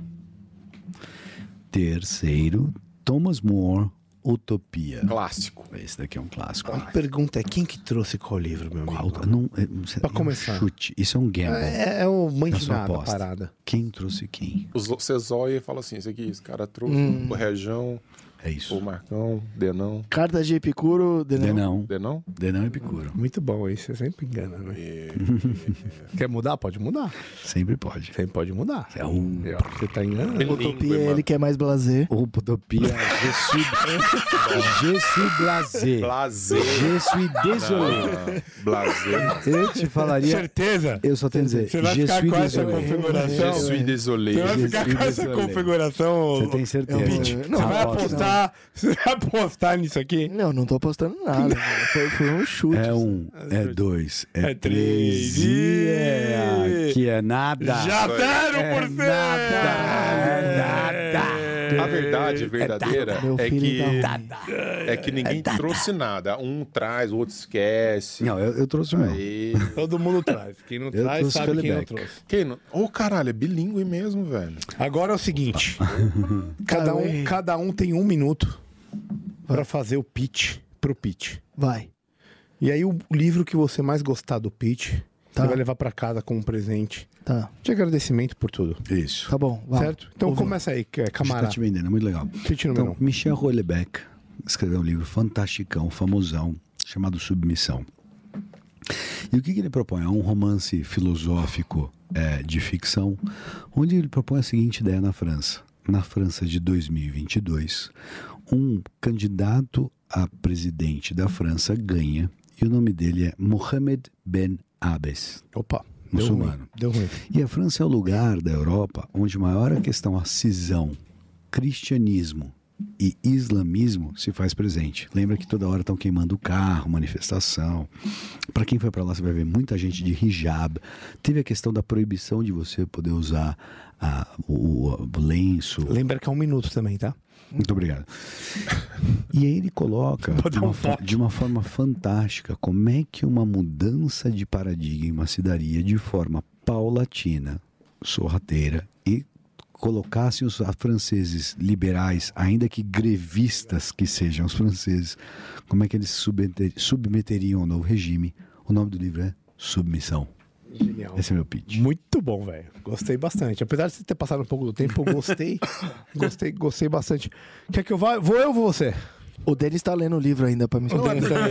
Terceiro, Thomas More, Utopia. Clássico. Esse daqui é um clássico. A pergunta é quem que trouxe qual livro, meu Qual? amigo? Não, é, é Pra um começar. chute. Isso é um gamble. É, é o mãe É de nada parada. Quem trouxe quem? Os- Você zóia e fala assim: esse aqui, esse cara trouxe Hum. o Rejão, É isso. O Marcão, Denão. Cartas de Epicuro, Denão. Denão. Denão? Denão Epicuro. Muito bom isso, você sempre engana, né? É. Quer mudar? Pode mudar. Sempre pode. Sempre pode mudar. É um... É, Você tá enganando. Ele- Utopia, Língua, ele quer mais blazer. Utopia, je suis, je suis blasé. Blazer. Je suis désolé. Ah, Blazer. Eu te falaria, Certeza? eu só tenho a dizer, Você vai ficar com essa configuração? Je suis désolé. Você vai ficar com essa configuração? Você tem certeza? Não, vai aposto, apostar, você vai apostar nisso aqui? Não, não tô apostando nada. foi, foi um chute. É um, é dois, é, É três. três. E é, aqui é nada. Já zero É por cento! nada, é nada. A verdade verdadeira Meu é filho que, tá é que ninguém trouxe nada. Um traz, o outro esquece. Não, eu, eu trouxe o meu. Aí. Todo mundo traz. Quem não Eu traz sabe quem não trouxe. Quem não... Ô, caralho, é bilíngue mesmo, velho. Agora é o seguinte: cada, um, cada um tem um minuto pra fazer o pitch pro pitch. Vai. E aí, o livro que você mais gostar do pitch, Tá. você vai levar pra casa como um presente Tá. de agradecimento por tudo. Isso. Tá bom. Vai. Certo? Então Ouvi. começa aí, que é tá camarada. te vendendo, é muito legal. Número Então, um. Michel Houellebecq escreveu um livro fantasticão, famosão, chamado Submissão. E o que, que ele propõe? É um romance filosófico é, de ficção, onde ele propõe a seguinte ideia na França. Na França de 2022, um candidato a presidente da França ganha, e o nome dele é Mohamed Ben Abbes. Opa, deu ruim. Muçulmano. Deu ruim. E a França é o lugar da Europa onde maior a questão a cisão cristianismo e islamismo se faz presente. Lembra que toda hora estão queimando o carro, manifestação. Para quem foi para lá, você vai ver muita gente de hijab. Teve a questão da proibição de você poder usar a- o, o lenço. Lembra que é um minuto também, tá? Muito obrigado. E aí ele coloca de um uma, toque. de uma forma fantástica como é que uma mudança de paradigma se daria de forma paulatina, sorrateira e colocasse os franceses liberais, ainda que grevistas que sejam os franceses, como é que eles submeter- submeteriam ao novo regime. O nome do livro é Submissão. Genial. Esse é meu pitch. Muito bom, velho. Gostei bastante. Apesar de você ter passado um pouco do tempo, eu gostei. gostei, gostei bastante. Quer que eu vá? Vou eu ou vou você? O Denis tá lendo o livro ainda pra me Não, explicar.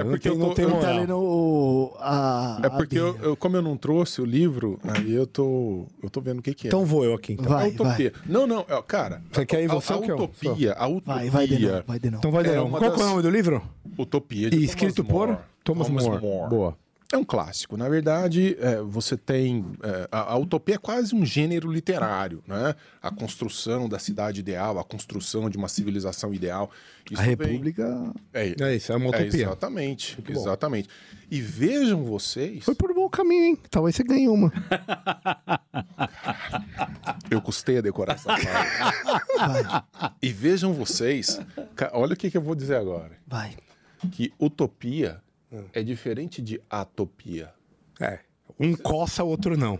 é porque eu não eu Ele tá lendo o, a. É a porque eu, Bíblia. eu- como eu não trouxe o livro, aí eu tô, eu tô vendo o que que é. Então vou eu aqui. Então, Vai, a utopia. Não, não, é, cara. Você quer ir a, você a ou eu? utopia, a utopia. Vai, vai de novo, vai então vai É dar. uma Qual das- que é o nome do livro? Utopia de E Thomas escrito More. por Thomas, More. Boa. É um clássico. Na verdade, é, você tem. é, a, a utopia é quase um gênero literário, né? A construção da cidade ideal, a construção de uma civilização ideal. Isso A República É, É isso, é uma é, utopia. exatamente. Muito bom. Exatamente. E vejam vocês. Foi por um bom caminho, hein? Talvez você ganhe uma. Eu custei a decoração. e vejam vocês. Olha o que, que eu vou dizer agora. Vai. Que utopia é diferente de atopia. É. Um coça, o outro não.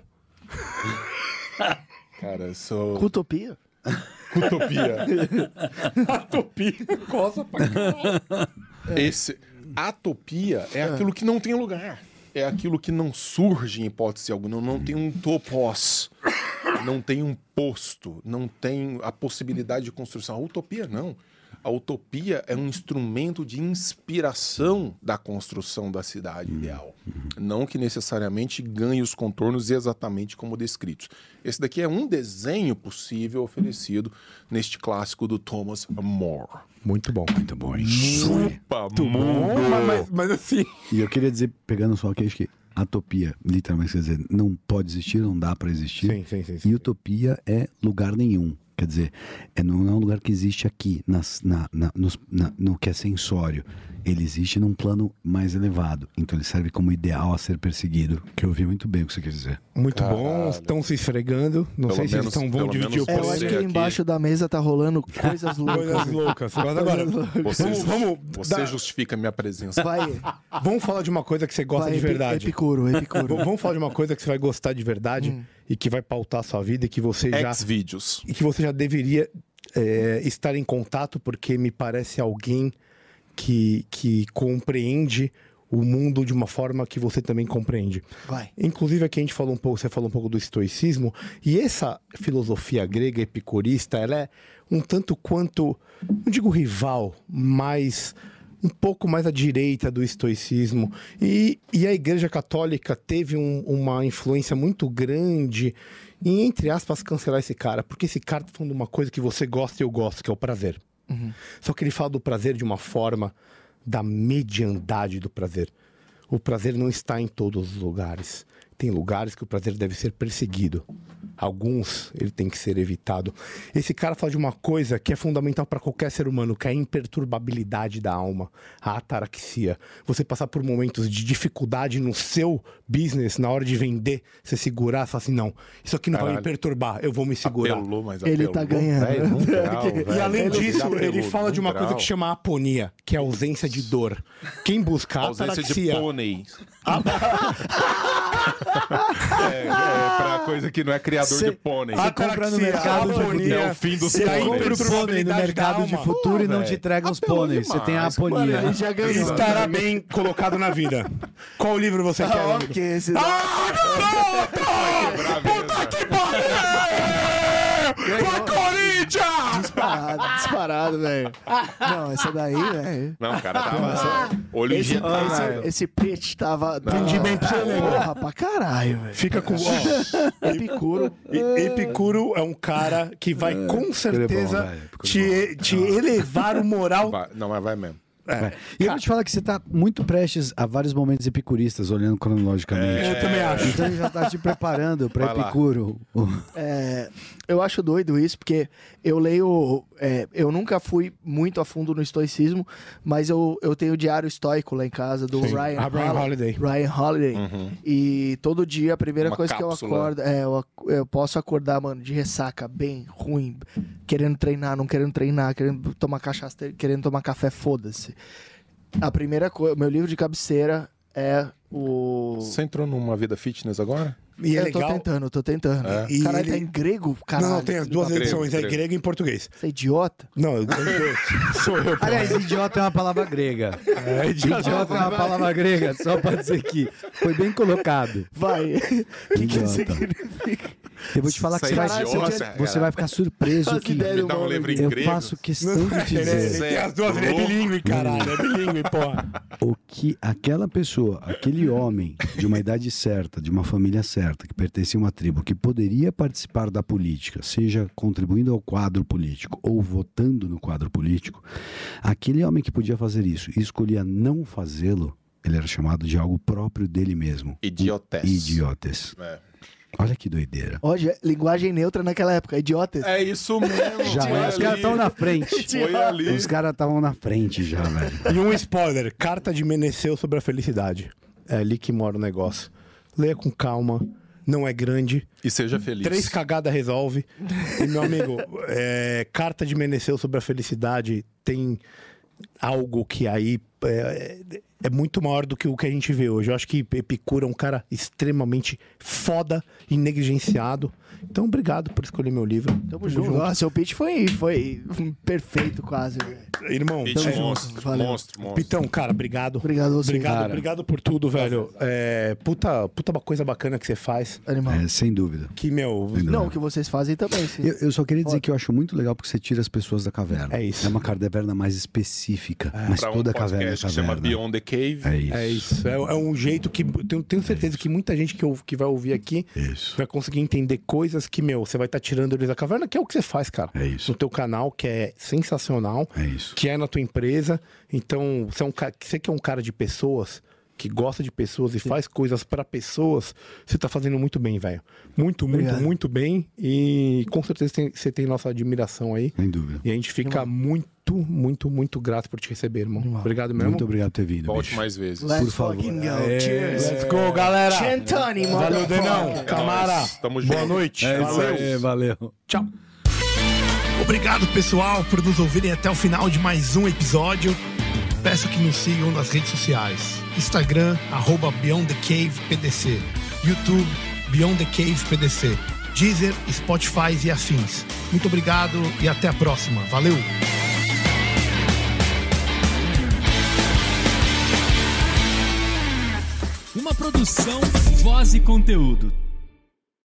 Cara, eu sou. Utopia? Utopia. Atopia, coça pra caralho. Esse atopia é aquilo que não tem lugar. É aquilo que não surge em hipótese alguma, não, não tem um topos, não tem um posto, não tem a possibilidade de construção. A utopia não. A utopia é um instrumento de inspiração da construção da cidade ideal. Não que necessariamente ganhe os contornos exatamente como descritos. Esse daqui é um desenho possível oferecido neste clássico do Thomas More. Muito bom. muito bom, hein? Chupa Bom, mas, mas, mas assim. E eu queria dizer, pegando só aqui, acho que atopia, literalmente quer dizer, não pode existir, não dá para existir. Sim, sim, sim. sim. E utopia é lugar nenhum. Quer dizer, é, não é um lugar que existe aqui, nas, na, na, nos- na- no que é sensório. Ele existe num plano mais elevado. Então ele serve como ideal a ser perseguido. Que eu ouvi muito bem o que você quer dizer. Muito bom. Caralho. Estão se esfregando. Não Pelo sei se eles menos- estão vão dividir o menos É, eu acho que aqui- embaixo da mesa tá rolando coisas loucas. Coisas loucas. Mas agora, Você, vamos, vamos, você dar- justifica a minha presença. Vai, vamos falar de uma coisa que você gosta vai de verdade. Epicuro, Epicuro. Vamos falar de uma coisa que você vai gostar de verdade Hum. E que vai pautar a sua vida e que você já Ex-vídeos. e que você já deveria é, estar em contato porque me parece alguém que, que compreende o mundo de uma forma que você também compreende. Vai. Inclusive aqui a gente falou um pouco, você falou um pouco do estoicismo, e essa filosofia grega epicurista, ela é um tanto quanto, não digo rival, mas um pouco mais à direita do estoicismo. E, e a Igreja Católica teve um- uma influência muito grande em, entre aspas, cancelar esse cara, porque esse cara tá falando de uma coisa que você gosta e eu gosto, que é o prazer. Só que ele fala do prazer de uma forma da mediandade do prazer. O prazer não está em todos os lugares. Tem lugares que o prazer deve ser perseguido. Alguns ele tem que ser evitado. Esse cara fala de uma coisa que é fundamental para qualquer ser humano, que é a imperturbabilidade da alma, a ataraxia. Você passar por momentos de dificuldade no seu business, na hora de vender, você segurar, você fala assim: não, isso aqui não vai me Caralho. perturbar, eu vou me segurar. Apelou, mas Ele apelou. tá ganhando. Num grau, E além Ele disso, apelou, ele fala de uma coisa grau. que chama aponia, que é a ausência de dor. Quem busca a ausência de pônei. É, é pra coisa que não é criador Cê- de pônei. Você compra no mercado de aponia, É o fim a pôneis. Compra o pônei no mercado de futuro. futuro e não velho. te entrega os Apelou pôneis. Você tem a aponia. Mano, ele já ganhou. Estará bem colocado na vida. Qual livro você quer? Ah, ok, esse Puta que disparado, disparado, velho. Não, essa daí, velho. Não, o cara tava. Olho Esse, injetado. esse, esse pitch tava. Nego. Porra, pra caralho, velho. Fica com. Ó, Epicuro. E- Epicuro é um cara que vai com certeza velho. Epicuro te, te elevar o moral. Vai- Não, mas vai mesmo. É. E eu vou te falar que você tá muito prestes a vários momentos epicuristas, olhando cronologicamente. Eu também acho. Então ele já tá te preparando lá. Epicuro. É, eu acho doido isso, porque eu leio. é, eu nunca fui muito a fundo no estoicismo, mas eu, eu tenho o diário estoico lá em casa do Sim. Ryan, Abraham Hol- Holiday. Ryan Holiday. E todo dia, a primeira Uma coisa que eu cápsula. acordo. É, eu, eu posso acordar, mano, de ressaca, bem ruim, querendo treinar, não querendo treinar, querendo tomar cachaça, querendo tomar café, foda-se. A primeira coisa, meu livro de cabeceira é o. Você entrou numa vida fitness agora? E é eu legal. tô tentando, tô tentando. É. E Caralho, ele- tá em grego? Caralho. Não, não, tem as duas Grego, edições, é grego. grego e em português. Você é idiota? Não, eu, eu- sou eu. pô. Aliás, idiota é uma palavra grega. É, idiota. Idiota é uma palavra grega, só pra dizer que foi bem colocado. Vai. O que, que significa? Eu vou te falar que você vai, é você, idiota, você vai ficar surpreso que dá um nome. livro em eu grego. faço questão de Ele, dizer ele tem as duas, é bilíngue, caralho. É bilíngue, porra. o que aquela pessoa, aquele homem de uma idade certa, de uma família certa, que pertencia a uma tribo, que poderia participar da política, seja contribuindo ao quadro político ou votando no quadro político, aquele homem que podia fazer isso e escolhia não fazê-lo, ele era chamado de algo próprio dele mesmo. Idiotes. Idiotes. É. Olha que doideira. Hoje, linguagem neutra naquela época. Idiotas. É isso mesmo. Já, foi os caras estão na frente. Foi ali. Os caras estavam na frente já, velho. E um spoiler: Carta de Meneceu sobre a felicidade. É ali que mora o negócio. Leia com calma, não é grande. E seja feliz. Três cagadas resolve. E, meu amigo, é, Carta de Meneceu sobre a felicidade tem algo que aí é, é muito maior do que o que a gente vê hoje. Eu acho que Epicuro é um cara extremamente foda e negligenciado. Então, obrigado por escolher meu livro. Tamo junto. Nossa, seu pitch foi, foi perfeito quase. Irmão, Pitch Tamo junto. monstro, Valeu. monstro, monstro. Pitão, cara, obrigado. Obrigado a você, Obrigado, cara. obrigado por tudo, velho. É, puta, puta uma coisa bacana que você faz. Animal. É, sem dúvida. Que, meu, Não, o que vocês fazem também. sim. Eu, eu só queria dizer que eu acho muito legal porque você tira as pessoas da caverna. É isso. É uma caverna mais específica, mas Pra um toda a caverna é chama. Beyond the Cave. É isso. é isso. É, é um jeito que. Tenho, tenho certeza que muita gente que, ouve- que vai ouvir aqui Isso. vai conseguir entender coisas que, meu, você vai estar tirando eles da caverna, que é o que você faz, cara. É isso. No teu canal, que é sensacional. É isso. que é na tua empresa. Então, você, é um, você que é um cara de pessoas, que gosta de pessoas e faz coisas pra pessoas, você tá fazendo muito bem, velho. Muito, muito, Obrigado. muito bem. E com certeza tem- você tem nossa admiração aí. Sem dúvida. E a gente fica muito, muito, muito grato por te receber, irmão. Obrigado mesmo. Muito obrigado por ter vindo. Volte bicho. mais vezes. Let's por favor. fucking go. É, Cheers. Let's go, galera! Chantani, Valeu, motherfucker. Denão. Camara. Tamo Boa junto. noite. É isso Valeu. aí, valeu. Tchau. Obrigado, pessoal, por nos ouvirem até o final de mais um episódio. Peço que nos sigam nas redes sociais. Instagram, arroba Beyond the Cave PDC. YouTube, Beyond the Cave PDC. Deezer, Spotify e afins. Muito obrigado e até a próxima. Valeu! Uma produção, voz e conteúdo.